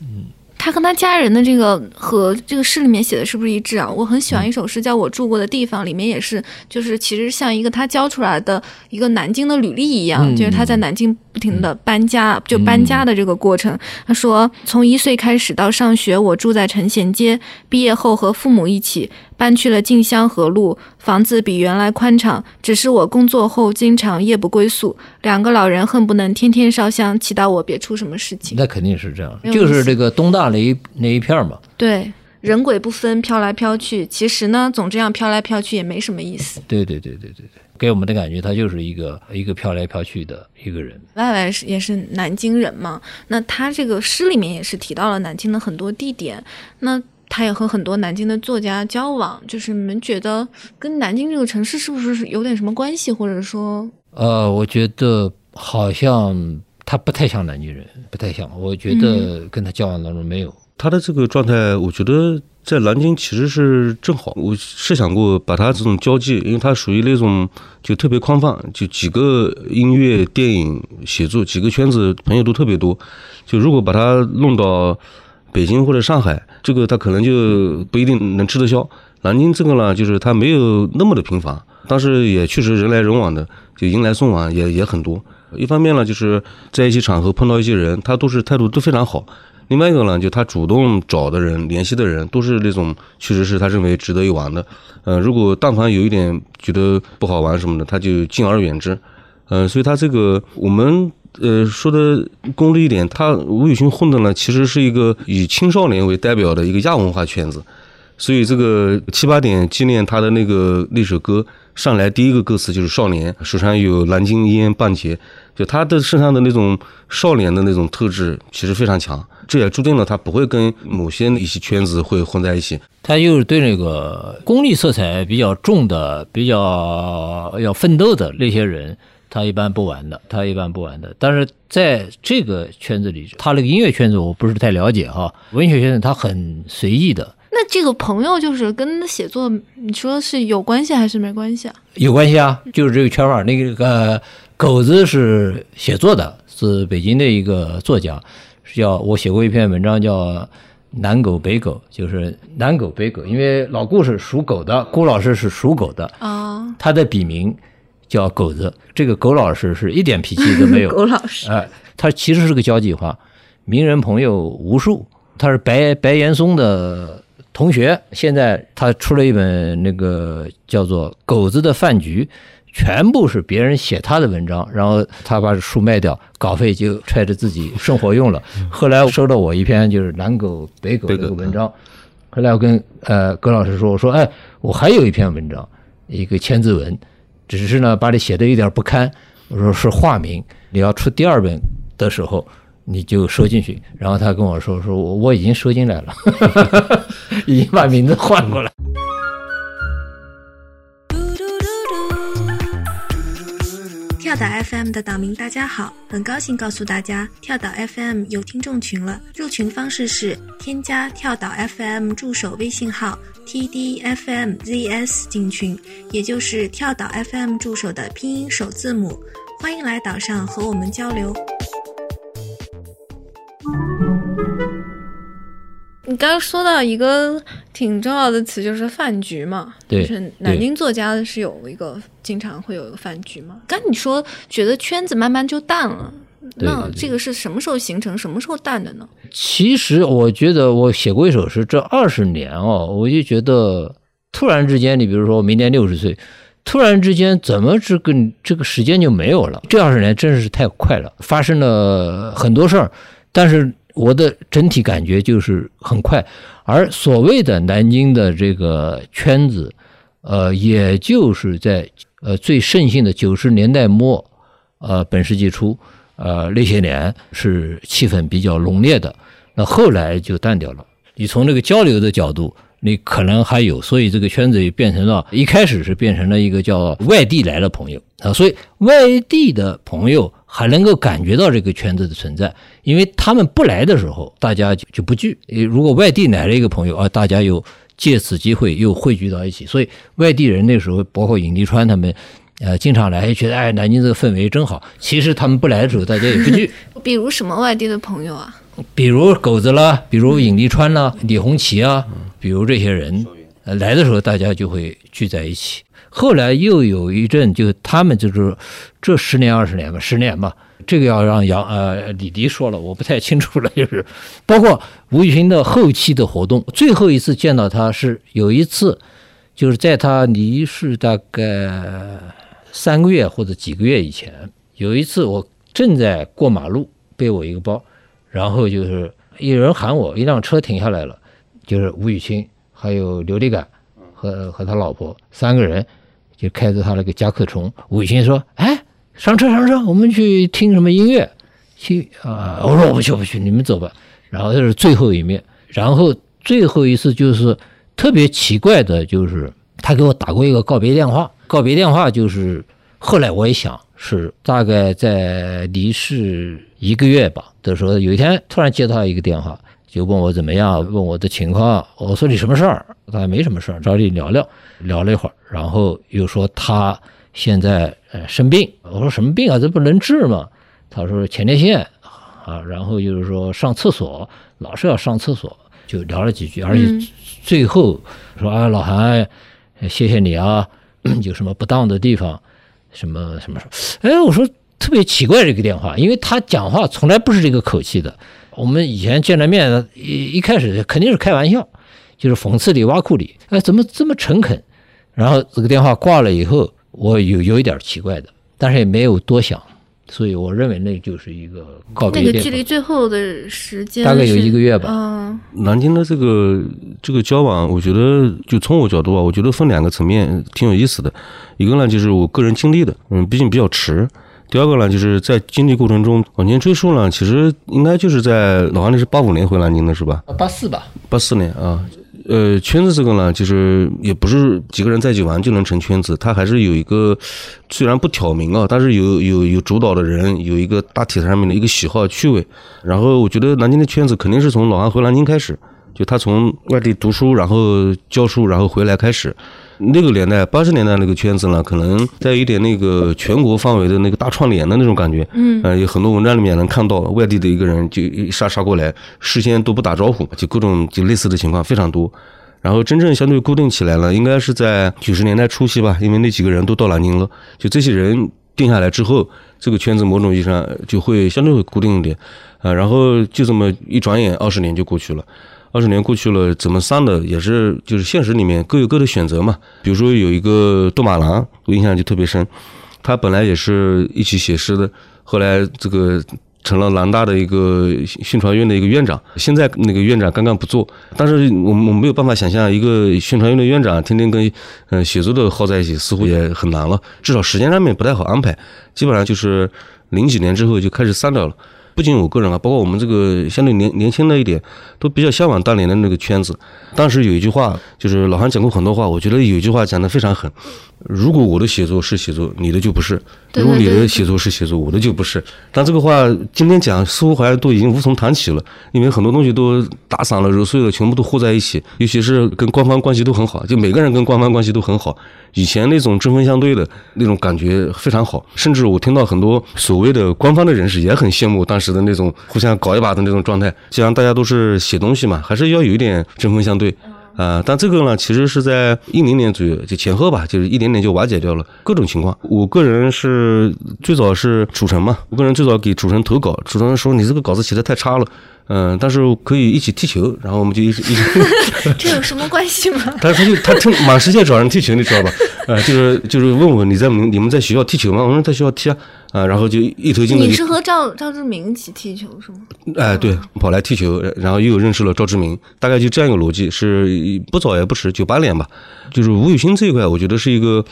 嗯，<laughs> 他跟他家人的这个和这个诗里面写的是不是一致啊？我很喜欢一首诗叫《我住过的地方》，里面也是，就是其实像一个他教出来的一个南京的履历一样，就是他在南京不停的搬家，就搬家的这个过程。他说，从一岁开始到上学，我住在成贤街，毕业后和父母一起。搬去了静香河路，房子比原来宽敞。只是我工作后经常夜不归宿，两个老人恨不能天天烧香，祈祷我别出什么事情。那肯定是这样，就是这个东大那一那一片嘛。对，人鬼不分，飘来飘去。其实呢，总这样飘来飘去也没什么意思。对对对对对对，给我们的感觉他就是一个一个飘来飘去的一个人。外外是也是南京人嘛，那他这个诗里面也是提到了南京的很多地点。那他也和很多南京的作家交往，就是你们觉得跟南京这个城市是不是有点什么关系，或者说？呃，我觉得好像他不太像南京人，不太像。我觉得跟他交往当中没有他的这个状态，我觉得在南京其实是正好。我设想过把他这种交际，因为他属于那种就特别宽泛，就几个音乐、电影、写作几个圈子朋友都特别多。就如果把他弄到。北京或者上海，这个他可能就不一定能吃得消。南京这个呢，就是他没有那么的频繁，但是也确实人来人往的，就迎来送往也也很多。一方面呢，就是在一些场合碰到一些人，他都是态度都非常好；另外一个呢，就他主动找的人、联系的人，都是那种确实是他认为值得一玩的。嗯，如果但凡有一点觉得不好玩什么的，他就敬而远之。嗯，所以他这个我们。呃，说的功利一点，他吴宇勋混的呢，其实是一个以青少年为代表的一个亚文化圈子，所以这个七八点纪念他的那个那首歌上来，第一个歌词就是少年，手上有南京烟半截，就他的身上的那种少年的那种特质其实非常强，这也注定了他不会跟某些一些圈子会混在一起。他又是对那个功利色彩比较重的、比较要奋斗的那些人。他一般不玩的，他一般不玩的。但是在这个圈子里，他那个音乐圈子我不是太了解哈。文学圈子他很随意的。那这个朋友就是跟写作，你说是有关系还是没关系啊？有关系啊，就是这个圈儿。那个狗子是写作的，是北京的一个作家，是叫我写过一篇文章叫《南狗北狗》，就是南狗北狗，因为老顾是属狗的，顾老师是属狗的啊，他的笔名。叫狗子。这个狗老师是一点脾气都没有。<laughs> 狗老师，哎，他其实是个交际花，名人朋友无数。他是白白岩松的同学，现在他出了一本那个叫做《狗子的饭局》，全部是别人写他的文章，然后他把书卖掉，稿费就揣着自己生活用了。后来收到我一篇就是南狗北狗这个文章，后来我跟呃葛老师说，我说哎，我还有一篇文章，一个千字文，只是呢把你写的有点不堪，我说是化名，你要出第二本的时候。你就收进去，然后他跟我说：“说我我已经收进来了，<laughs> 已经把名字换过来。”跳岛 FM 的岛民大家好，很高兴告诉大家，跳岛 FM 有听众群了。入群方式是添加跳岛 FM 助手微信号 tdfmzs 进群，也就是跳岛 FM 助手的拼音首字母。欢迎来岛上和我们交流。你刚刚说到一个挺重要的词，就是饭局嘛。对，就是南京作家是有一个经常会有一个饭局嘛。刚你说觉得圈子慢慢就淡了，那这个是什么时候形成、什么时候淡的呢？其实我觉得我写过一首诗，这二十年哦，我就觉得突然之间，你比如说明年六十岁，突然之间怎么这个这个时间就没有了？这二十年真是太快了，发生了很多事儿，但是。我的整体感觉就是很快，而所谓的南京的这个圈子，呃，也就是在呃最盛行的九十年代末，呃本世纪初，呃那些年是气氛比较浓烈的，那后来就淡掉了。你从那个交流的角度，你可能还有，所以这个圈子也变成了一开始是变成了一个叫外地来的朋友啊，所以外地的朋友。还能够感觉到这个圈子的存在，因为他们不来的时候，大家就就不聚。如果外地来了一个朋友啊，大家又借此机会又汇聚到一起。所以外地人那时候，包括尹立川他们，呃，经常来，觉得哎，南京这个氛围真好。其实他们不来的时候，大家也不聚。<laughs> 比如什么外地的朋友啊？比如狗子啦，比如尹立川啦，李红旗啊，比如这些人，来的时候大家就会聚在一起。后来又有一阵，就他们就是这十年二十年吧，十年吧，这个要让杨呃李迪说了，我不太清楚了。就是包括吴宇勋的后期的活动，最后一次见到他是有一次，就是在他离世大概三个月或者几个月以前，有一次我正在过马路，背我一个包，然后就是有人喊我，一辆车停下来了，就是吴宇勋还有刘立感和和他老婆三个人。就开着他那个甲壳虫，吴宇说：“哎，上车上车，我们去听什么音乐？去啊！”我说：“我不去，不去，你们走吧。”然后这是最后一面，然后最后一次就是特别奇怪的，就是他给我打过一个告别电话。告别电话就是后来我也想，是大概在离世一个月吧的时候，有一天突然接到一个电话，就问我怎么样，问我的情况。我说：“你什么事儿？”他说：“没什么事儿，找你聊聊。”聊了一会儿。然后又说他现在呃生病，我说什么病啊？这不能治吗？他说前列腺啊，然后就是说上厕所老是要上厕所，就聊了几句，而且最后说啊老韩，谢谢你啊，有什么不当的地方，什么什么什么？哎，我说特别奇怪这个电话，因为他讲话从来不是这个口气的。我们以前见了面一一开始肯定是开玩笑，就是讽刺里挖苦里，哎，怎么这么诚恳？然后这个电话挂了以后，我有有一点奇怪的，但是也没有多想，所以我认为那就是一个告别。那个距离最后的时间大概有一个月吧。嗯，南京的这个这个交往，我觉得就从我角度啊，我觉得分两个层面挺有意思的。一个呢就是我个人经历的，嗯，毕竟比较迟；第二个呢就是在经历过程中往前追溯呢，其实应该就是在老韩，你是八五年回南京的是吧？八四吧，八四年啊。呃，圈子这个呢，就是也不是几个人在一起玩就能成圈子，它还是有一个虽然不挑明啊，但是有有有主导的人，有一个大体上面的一个喜好趣味。然后我觉得南京的圈子肯定是从老韩回南京开始，就他从外地读书，然后教书，然后回来开始。那个年代，八十年代那个圈子呢，可能带一点那个全国范围的那个大串联的那种感觉。嗯，呃，有很多文章里面能看到外地的一个人就一杀杀过来，事先都不打招呼，就各种就类似的情况非常多。然后真正相对固定起来了，应该是在九十年代初期吧，因为那几个人都到南京了，就这些人定下来之后，这个圈子某种意义上就会相对会固定一点，啊，然后就这么一转眼二十年就过去了，二十年过去了，怎么散的也是就是现实里面各有各的选择嘛。比如说有一个杜马郎，我印象就特别深，他本来也是一起写诗的，后来这个。成了南大的一个宣传院的一个院长，现在那个院长刚刚不做，但是我我没有办法想象一个宣传院的院长天天跟嗯写作的耗在一起，似乎也很难了，至少时间上面不太好安排，基本上就是零几年之后就开始散掉了。不仅我个人啊，包括我们这个相对年年轻的一点，都比较向往当年的那个圈子。当时有一句话，就是老韩讲过很多话，我觉得有一句话讲的非常狠：如果我的写作是写作，你的就不是；如果你的写作是写作，我的就不是。但这个话今天讲，似乎好像都已经无从谈起了，因为很多东西都打散了、揉碎了，全部都和在一起。尤其是跟官方关系都很好，就每个人跟官方关系都很好。以前那种针锋相对的那种感觉非常好，甚至我听到很多所谓的官方的人士也很羡慕当时的那种互相搞一把的那种状态。既然大家都是写东西嘛，还是要有一点针锋相对啊。但这个呢，其实是在一零年左右就前后吧，就是一点点就瓦解掉了各种情况。我个人是最早是主城嘛，我个人最早给主城投稿，主城说你这个稿子写的太差了。嗯，但是可以一起踢球，然后我们就一直一直。这有什么关系吗？他他就他听满世界找人踢球，你知道吧？呃，就是就是问我你在你们在学校踢球吗？我说在学校踢啊，啊，然后就一头进。你是和赵赵志明一起踢球是吗？哎，对，跑来踢球，然后又有认识了赵志明，大概就这样一个逻辑，是不早也不迟，九八年吧。就是吴宇欣这一块，我觉得是一个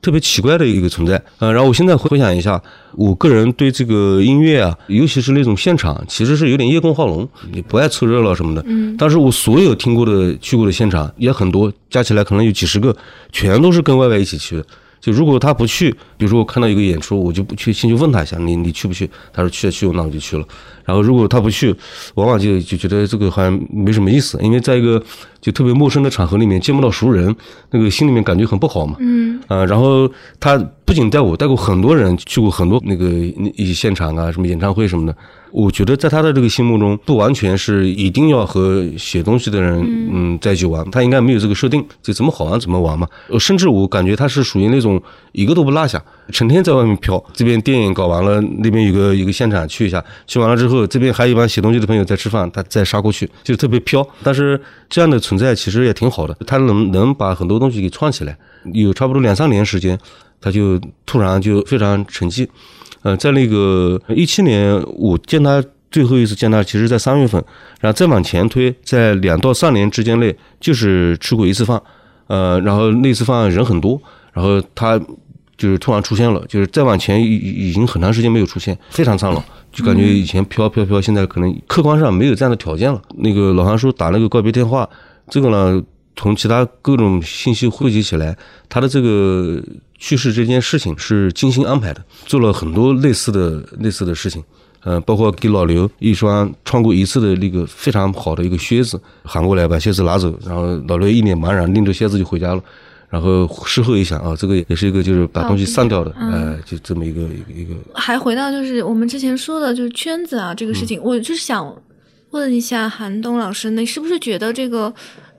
特别奇怪的一个存在。呃，然后我现在回想一下，我个人对这个音乐啊，尤其是那种现场，其实是有点叶公好龙，你不爱凑热闹什么的。嗯。但是我所有听过的、去过的现场也很多，加起来可能有几十个，全都是跟外外一起去的。就如果他不去，比如说我看到一个演出，我就不去，先去问他一下，你你去不去？他说去去，那我就去了。然后如果他不去，往往就就觉得这个好像没什么意思，因为在一个就特别陌生的场合里面见不到熟人，那个心里面感觉很不好嘛。嗯。啊，然后他不仅带我，带过很多人去过很多那个一些现场啊，什么演唱会什么的。我觉得在他的这个心目中，不完全是一定要和写东西的人嗯在一起玩，他应该没有这个设定，就怎么好玩怎么玩嘛。甚至我感觉他是属于那种一个都不落下，成天在外面飘。这边电影搞完了，那边有个有个现场去一下，去完了之后，这边还有一帮写东西的朋友在吃饭，他再杀过去，就特别飘。但是这样的存在其实也挺好的，他能能把很多东西给串起来。有差不多两三年时间，他就突然就非常沉寂。呃，在那个一七年，我见他最后一次见他，其实在三月份，然后再往前推，在两到三年之间内，就是吃过一次饭，呃，然后那次饭人很多，然后他就是突然出现了，就是再往前已已经很长时间没有出现，非常苍老，就感觉以前飘飘飘，现在可能客观上没有这样的条件了。那个老韩叔打那个告别电话，这个呢，从其他各种信息汇集起来，他的这个。去世这件事情是精心安排的，做了很多类似的类似的事情，嗯，包括给老刘一双穿过一次的那个非常好的一个靴子喊过来把靴子拿走，然后老刘一脸茫然拎着靴子就回家了，然后事后一想啊，这个也是一个就是把东西散掉的，哎，就这么一个一个一个。还回到就是我们之前说的就是圈子啊这个事情，我就是想问一下韩东老师，你是不是觉得这个？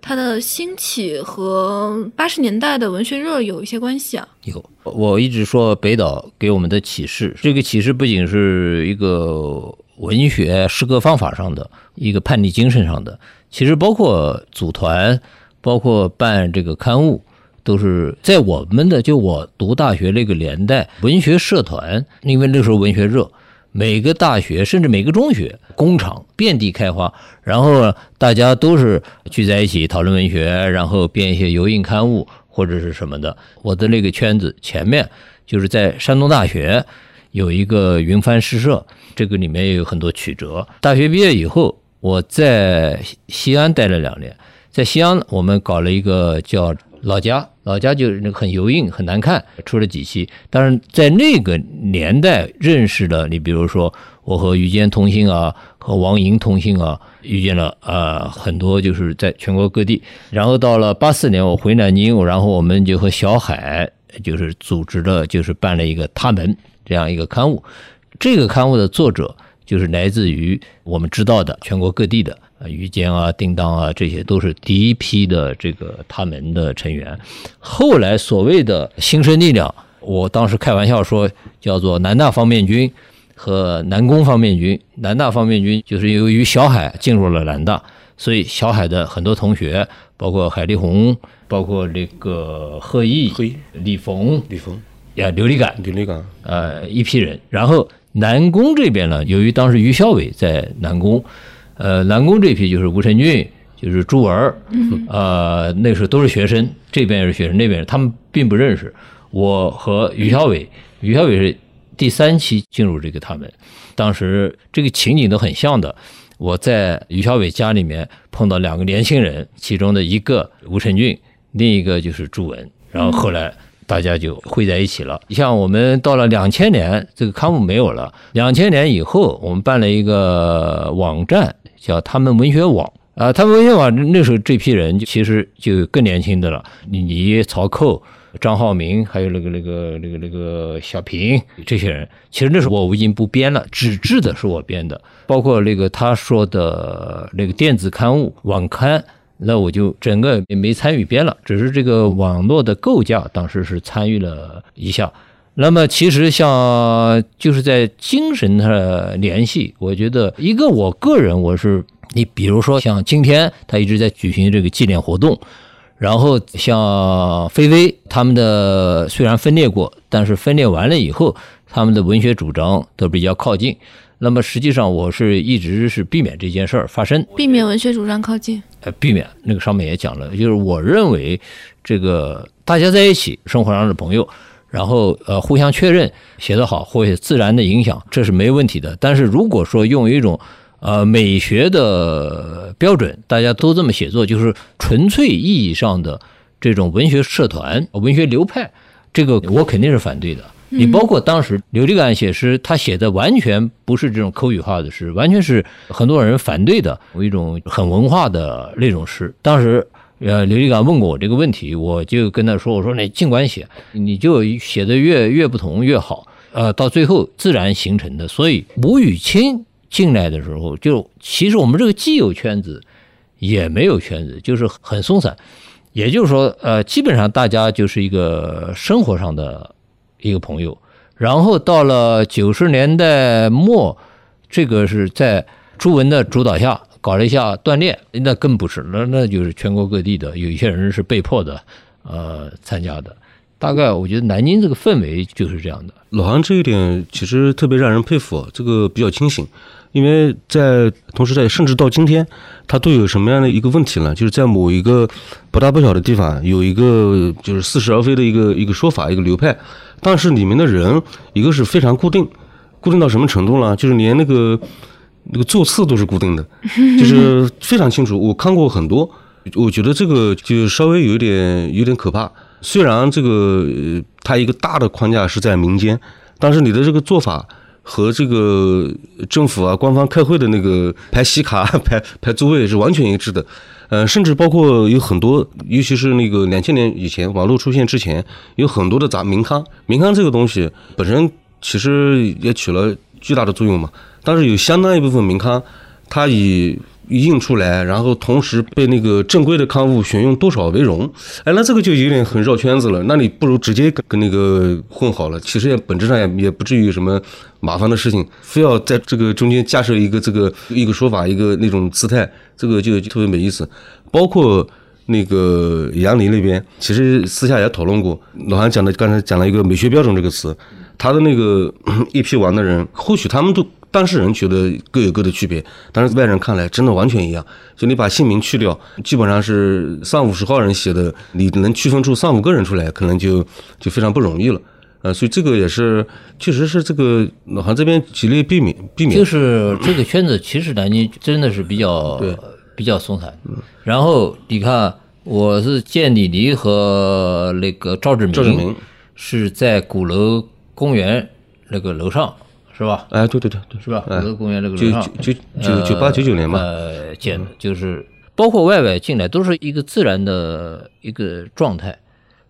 它的兴起和八十年代的文学热有一些关系啊。有，我一直说北岛给我们的启示，这个启示不仅是一个文学诗歌方法上的一个叛逆精神上的，其实包括组团，包括办这个刊物，都是在我们的就我读大学那个年代，文学社团，因为那时候文学热。每个大学甚至每个中学，工厂遍地开花，然后大家都是聚在一起讨论文学，然后编一些油印刊物或者是什么的。我的那个圈子前面就是在山东大学有一个云帆诗社，这个里面也有很多曲折。大学毕业以后，我在西安待了两年，在西安我们搞了一个叫。老家，老家就是那很油印，很难看，出了几期。但是在那个年代认识的，你比如说我和于坚通信啊，和王莹通信啊，遇见了呃很多，就是在全国各地。然后到了八四年，我回南京，然后我们就和小海就是组织了，就是办了一个他们这样一个刊物。这个刊物的作者就是来自于我们知道的全国各地的呃于坚啊、叮当啊，这些都是第一批的这个他们的成员。后来所谓的新生力量，我当时开玩笑说叫做南大方面军和南工方面军。南大方面军就是由于小海进入了南大，所以小海的很多同学，包括海力宏，包括那个贺毅、贺李峰、李峰、呀刘立感，刘立感，呃一批人。然后南工这边呢，由于当时于小伟在南工，呃南宫这批就是吴成俊，就是朱文，呃那时候都是学生，这边也是学生，那边他们并不认识。我和于小伟，于小伟是第三期进入这个他们，当时这个情景都很像的。我在于小伟家里面碰到两个年轻人，其中的一个吴成俊，另一个就是朱文，然后后来大家就汇在一起了。像我们到了两千年，这个刊物没有了。两千年以后，我们办了一个网站，叫他们文学网。啊，他们文学网那时候这批人其实就更年轻的了，李妮、曹寇、张浩明，还有那个那个那个那个小平这些人，其实那时候我已经不编了，纸质的是我编的，包括那个他说的那个电子刊物网刊，那我就整个也没参与编了，只是这个网络的构架当时是参与了一下。那么其实像就是在精神的联系，我觉得一个我个人我是你比如说像今天他一直在举行这个纪念活动。然后像菲菲他们的虽然分裂过，但是分裂完了以后，他们的文学主张都比较靠近。那么实际上我是一直是避免这件事儿发生，避免文学主张靠近。呃，避免那个上面也讲了，就是我认为这个大家在一起生活上的朋友，然后呃互相确认写得好或者自然的影响，这是没问题的。但是如果说用一种呃，美学的标准，大家都这么写作，就是纯粹意义上的这种文学社团、文学流派，这个我肯定是反对的。你包括当时刘立感写诗，他写的完全不是这种口语化的诗，完全是很多人反对的一种很文化的那种诗。当时，呃，刘立刚问过我这个问题，我就跟他说：“我说你尽管写，你就写的越越不同越好。呃，到最后自然形成的。所以吴雨清。”进来的时候，就其实我们这个既有圈子，也没有圈子，就是很松散。也就是说，呃，基本上大家就是一个生活上的一个朋友。然后到了九十年代末，这个是在朱文的主导下搞了一下锻炼，那更不是，那那就是全国各地的有一些人是被迫的，呃，参加的。大概我觉得南京这个氛围就是这样的。老韩这一点其实特别让人佩服，这个比较清醒。因为在同时在甚至到今天，他都有什么样的一个问题呢？就是在某一个不大不小的地方，有一个就是似是而非的一个一个说法，一个流派。但是里面的人，一个是非常固定，固定到什么程度呢？就是连那个那个座次都是固定的，<laughs> 就是非常清楚。我看过很多，我觉得这个就稍微有一点有点可怕。虽然这个它一个大的框架是在民间，但是你的这个做法。和这个政府啊官方开会的那个排席卡、<laughs> 排排座位是完全一致的，呃，甚至包括有很多，尤其是那个两千年以前网络出现之前，有很多的杂民康，民康这个东西本身其实也起了巨大的作用嘛，但是有相当一部分民刊，它以印出来，然后同时被那个正规的刊物选用多少为荣，哎，那这个就有点很绕圈子了。那你不如直接跟跟那个混好了，其实也本质上也也不至于什么麻烦的事情，非要在这个中间架设一个这个一个说法，一个那种姿态，这个就特别没意思。包括那个杨林那边，其实私下也讨论过，老韩讲的刚才讲了一个美学标准这个词，他的那个一批玩的人，<laughs> 或许他们都。当事人觉得各有各的区别，但是外人看来真的完全一样。就你把姓名去掉，基本上是三五十号人写的，你能区分出三五个人出来，可能就就非常不容易了。呃，所以这个也是，确实是这个老韩这边极力避免避免。就是这个圈子，其实南京真的是比较比较松散。然后你看，我是见李黎和那个赵志明是在鼓楼公园那个楼上。是吧？哎，对对对对，是吧？鼓楼公园那个楼上，九九九九八九九年嘛，呃，建的，就是包括外外进来都是一个自然的一个状态。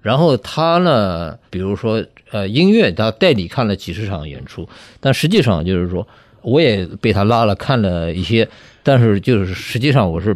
然后他呢，比如说呃，音乐他带你看了几十场演出，但实际上就是说，我也被他拉了看了一些，但是就是实际上我是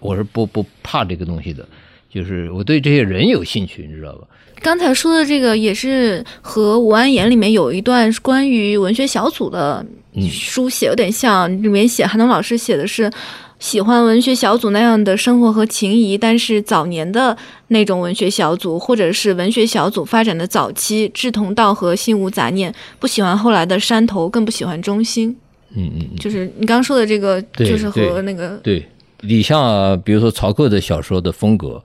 我是不不怕这个东西的，就是我对这些人有兴趣，你知道吧？刚才说的这个也是和《吴安言》里面有一段关于文学小组的书写有点像，里面写韩东老师写的是喜欢文学小组那样的生活和情谊，但是早年的那种文学小组，或者是文学小组发展的早期，志同道合，心无杂念，不喜欢后来的山头，更不喜欢中心。嗯嗯嗯，就是你刚刚说的这个，就是和那个对，你像啊比如说曹克的小说的风格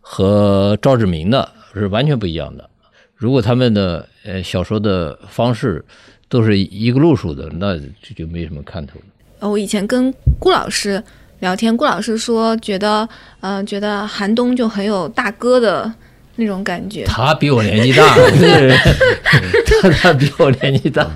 和赵志明的是完全不一样的。如果他们的呃小说的方式都是一个路数的，那这就没什么看头了。呃，我以前跟顾老师聊天，顾老师说觉得，嗯、觉得寒冬就很有大哥的那种感觉。<laughs> <laughs> 他比我年纪大，对他他比我年纪大。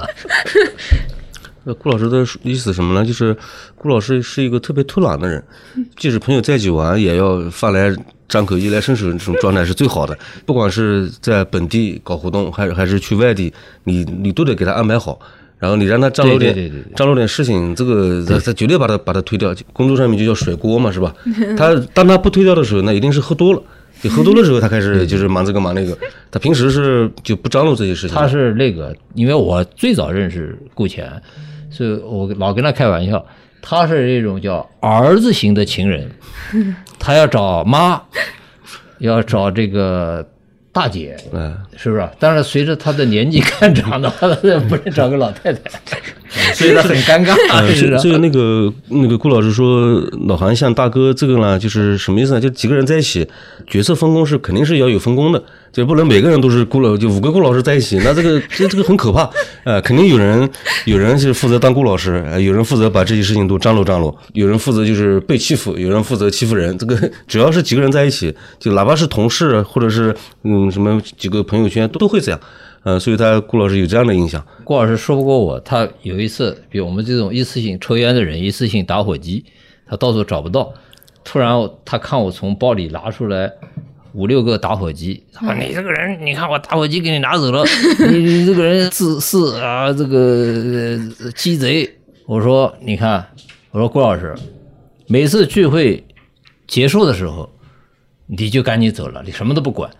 那顾老师的意思什么呢？就是顾老师是一个特别偷懒的人，<laughs> 即使朋友在一起玩，也要饭来张口、衣来伸手这种状态是最好的。不管是在本地搞活动，还是还是去外地，你你都得给他安排好。然后你让他张罗点张罗点事情，这个他他绝对把他把他推掉。工作上面就叫甩锅嘛，是吧？<laughs> 他当他不推掉的时候，那一定是喝多了。你喝多的时候，他开始就是忙这个忙那个。<laughs> 他平时是就不张罗这些事情。他是那个，因为我最早认识顾浅，所以我老跟他开玩笑，他是这种叫儿子型的情人，<laughs> 他要找妈，<laughs> 要找这个大姐，嗯，是不是？但是随着他的年纪看长的话，他不能找个老太太，所以他很尴尬，<laughs> 呃，是不是？这这个那个那个顾老师说老韩像大哥，这个呢就是什么意思呢？就几个人在一起，角色分工是肯定是要有分工的，就不能每个人都是顾老就五个顾老师在一起，那这个这这个很可怕。呃，<laughs> 肯定有人有人是负责当顾老师，呃有人负责把这些事情都张罗张罗，有人负责就是被欺负，有人负责欺负人。这个只要是几个人在一起，就哪怕是同事或者是嗯什么几个朋友圈都都会这样。呃，所以他顾老师有这样的印象。顾老师说不过我，他有一次，比如我们这种一次性抽烟的人，一次性打火机，他到处找不到，突然他看我从包里拿出来五六个打火机，他说：“你这个人，你看我打火机给你拿走了，<laughs> 你你这个人自私啊，这个呃鸡贼。”我说：“你看，我说郭老师，每次聚会结束的时候，你就赶紧走了，你什么都不管。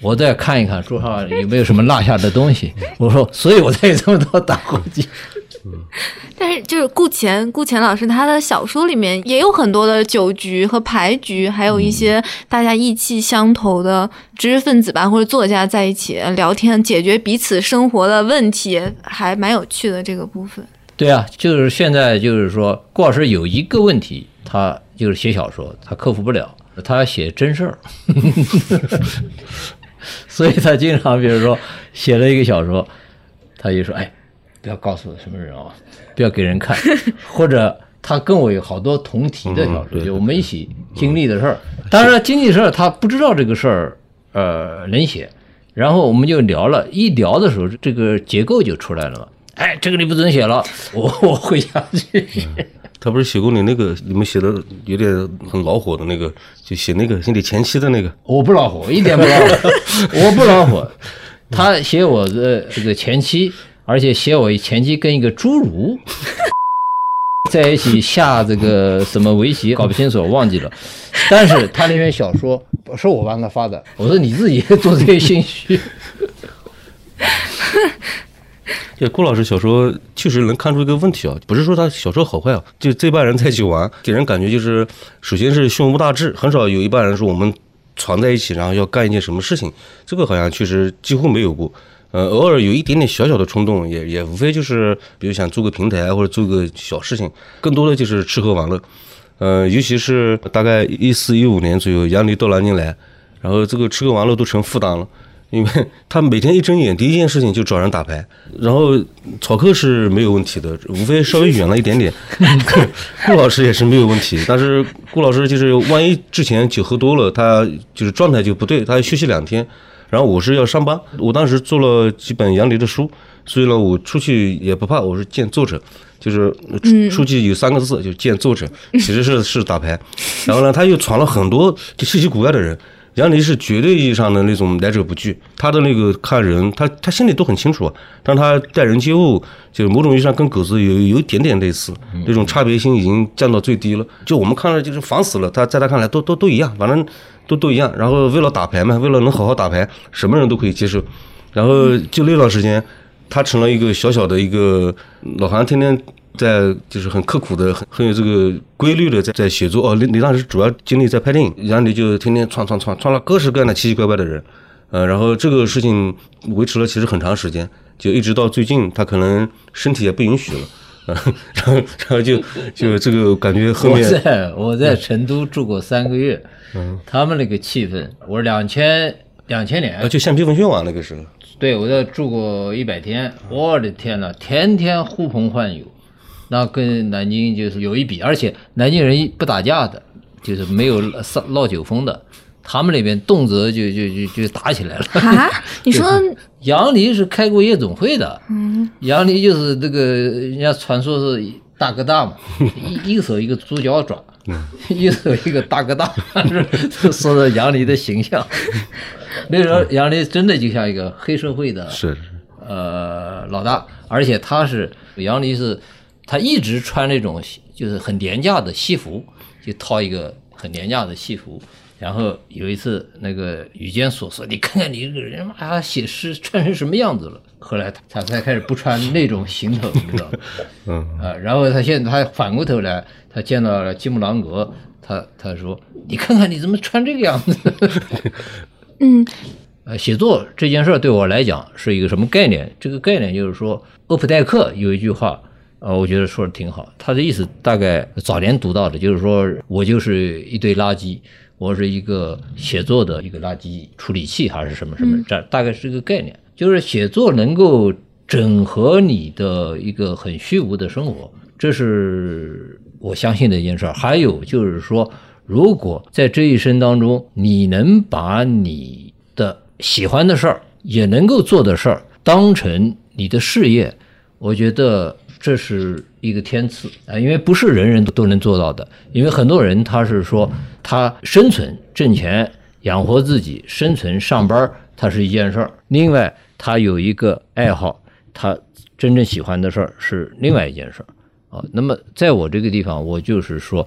我再看一看桌上有没有什么落下的东西。我说，所以我才有这么多打火机。<laughs> <laughs> 但是就是顾前，顾前老师他的小说里面也有很多的酒局和牌局，还有一些大家意气相投的知识分子吧，或者作家在一起聊天，解决彼此生活的问题，还蛮有趣的这个部分。对啊，就是现在就是说，顾老师有一个问题，他就是写小说，他克服不了，他要写真事儿，<laughs> 所以他经常比如说写了一个小说，他就说：“哎，不要告诉什么人啊，不要给人看。<laughs> ”或者他跟我有好多同题的小说，就我们一起经历的事儿。当然，经历的事儿他不知道这个事儿，呃，能写。然后我们就聊了，一聊的时候，这个结构就出来了嘛。哎，这个你不准写了，我 <laughs> 我回家去。他不是写过你那个，你们写的有点很恼火的那个，就写那个写你前妻的那个，我不恼火，一点不恼火，<laughs> 我不恼火。他写我的这个前妻，而且写我前妻跟一个侏儒 <laughs> 在一起下这个什么围棋，搞不清楚，我忘记了。但是他那篇小说不是我帮他发的，我说你自己做这些心虚。<laughs> 对顾老师小说确实能看出一个问题啊，不是说他小说好坏啊，就这帮人在一起玩，给人感觉就是，首先是胸无大志，很少有一帮人说我们攒在一起，然后要干一件什么事情，这个好像确实几乎没有过。呃，偶尔有一点点小小的冲动，也也无非就是，比如想做个平台或者做个小事情，更多的就是吃喝玩乐。呃，尤其是大概一四一五年左右，杨迪到南京来，然后这个吃喝玩乐都成负担了。因为他每天一睁眼，第一件事情就找人打牌，然后草客是没有问题的，无非稍微远了一点点。<laughs> 顾老师也是没有问题，但是顾老师就是万一之前酒喝多了，他就是状态就不对，他休息两天。然后我是要上班，我当时做了几本杨黎的书，所以呢，我出去也不怕，我是见作者，就是出出去有三个字，就见作者，其实是是打牌。然后呢，他又闯了很多就稀奇古怪的人。杨黎是绝对意义上的那种来者不拒，他的那个看人，他他心里都很清楚，但他待人接物，就是某种意义上跟狗子有有一点点类似，那种差别心已经降到最低了。就我们看了就是烦死了，他在他看来都都都一样，反正都都一样。然后为了打牌嘛，为了能好好打牌，什么人都可以接受。然后就那段时间，他成了一个小小的一个老韩，天天。在就是很刻苦的、很很有这个规律的在在写作哦。你你当时主要精力在拍电影，然后你就天天创创创创了各式各样的奇奇怪怪的人，呃，然后这个事情维持了其实很长时间，就一直到最近他可能身体也不允许了，<laughs> 然后然后就就这个感觉后面我在我在成都住过三个月，嗯，他们那个气氛，我两千两千年就橡皮文学网那个时候，对我在住过一百天，我的天呐，天天呼朋唤友。那跟南京就是有一比，而且南京人不打架的，就是没有闹闹酒疯的，他们那边动辄就就就就打起来了。啊，你说杨黎是开过夜总会的，嗯，杨黎就是这个人家传说是大哥大嘛，<laughs> 一一手一个猪脚爪，<laughs> 一手一个大哥大，是 <laughs> 说的杨黎的形象。那时候杨黎真的就像一个黑社会的，是呃老大，而且他是杨黎是。他一直穿那种就是很廉价的西服，就套一个很廉价的西服。然后有一次，那个雨间所说：“你看看你这个人，妈呀，写诗穿成什么样子了？”后来他他才开始不穿那种行头，你知道吗？<laughs> 嗯啊，然后他现在他反过头来，他见到了吉姆朗格，他他说：“你看看你怎么穿这个样子？” <laughs> 嗯，呃，写作这件事对我来讲是一个什么概念？这个概念就是说，厄普代克有一句话。啊，我觉得说的挺好。他的意思大概早年读到的，就是说我就是一堆垃圾，我是一个写作的一个垃圾处理器，还是什么什么，这大概是一个概念。就是写作能够整合你的一个很虚无的生活，这是我相信的一件事。还有就是说，如果在这一生当中，你能把你的喜欢的事儿，也能够做的事儿，当成你的事业，我觉得。这是一个天赐啊，因为不是人人都都能做到的。因为很多人他是说，他生存挣钱养活自己，生存上班，他是一件事儿。另外，他有一个爱好，他真正喜欢的事儿是另外一件事儿啊。那么，在我这个地方，我就是说，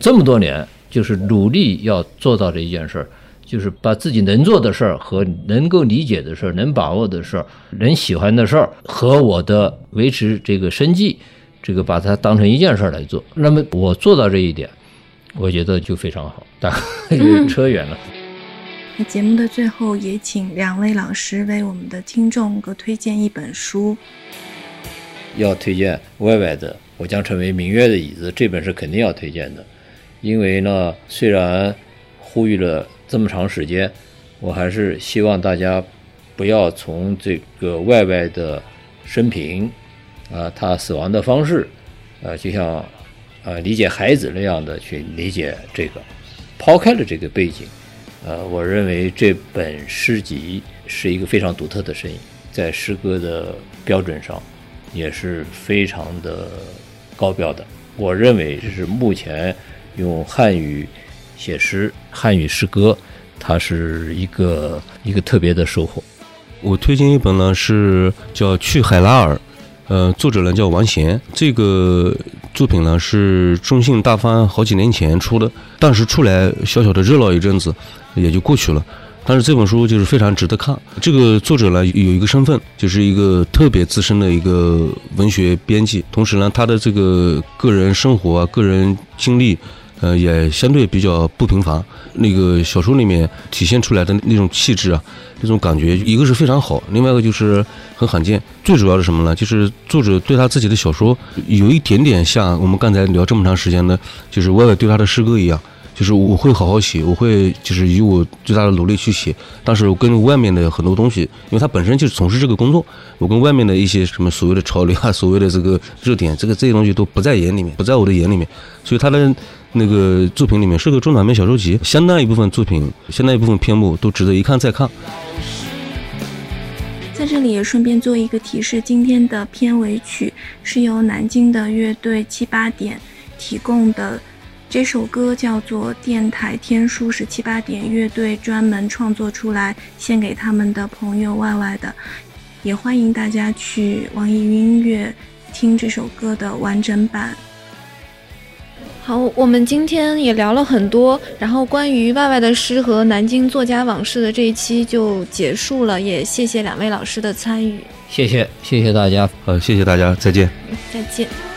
这么多年就是努力要做到这一件事儿。就是把自己能做的事儿和能够理解的事儿、能把握的事儿、能喜欢的事儿和我的维持这个生计，这个把它当成一件事儿来做。那么我做到这一点，我觉得就非常好。但 <laughs> 扯远了。那节目的最后，也请两位老师为我们的听众各推荐一本书。要推荐歪歪的《我将成为明月的椅子》这本是肯定要推荐的，因为呢，虽然呼吁了。这么长时间，我还是希望大家不要从这个歪歪的生平啊，他死亡的方式啊，就像啊理解孩子那样的去理解这个，抛开了这个背景，呃，我认为这本诗集是一个非常独特的声音，在诗歌的标准上也是非常的高标的。我认为这是目前用汉语。写诗，汉语诗歌，它是一个一个特别的收获。我推荐一本呢，是叫《去海拉尔》，呃，作者呢叫王贤。这个作品呢是中信大方好几年前出的，当时出来小小的热闹一阵子，也就过去了。但是这本书就是非常值得看。这个作者呢有一个身份，就是一个特别资深的一个文学编辑，同时呢他的这个个人生活啊、个人经历。呃，也相对比较不平凡。那个小说里面体现出来的那种气质啊，那种感觉，一个是非常好，另外一个就是很罕见。最主要是什么呢？就是作者对他自己的小说有一点点像我们刚才聊这么长时间的，就是歪歪对他的诗歌一样。就是我会好好写，我会就是以我最大的努力去写。但是我跟外面的很多东西，因为他本身就是从事这个工作，我跟外面的一些什么所谓的潮流啊，所谓的这个热点，这个这些东西都不在眼里面，不在我的眼里面。所以他的那个作品里面是个中短篇小说集，相当一部分作品，相当一部分篇目都值得一看再看。在这里也顺便做一个提示，今天的片尾曲是由南京的乐队七八点提供的。这首歌叫做《电台天书是七八点》，乐队专门创作出来献给他们的朋友 Y Y 的，也欢迎大家去网易云音乐听这首歌的完整版。好，我们今天也聊了很多，然后关于外外的诗和南京作家往事的这一期就结束了，也谢谢两位老师的参与，谢谢谢谢大家，呃，谢谢大家，再见。再见。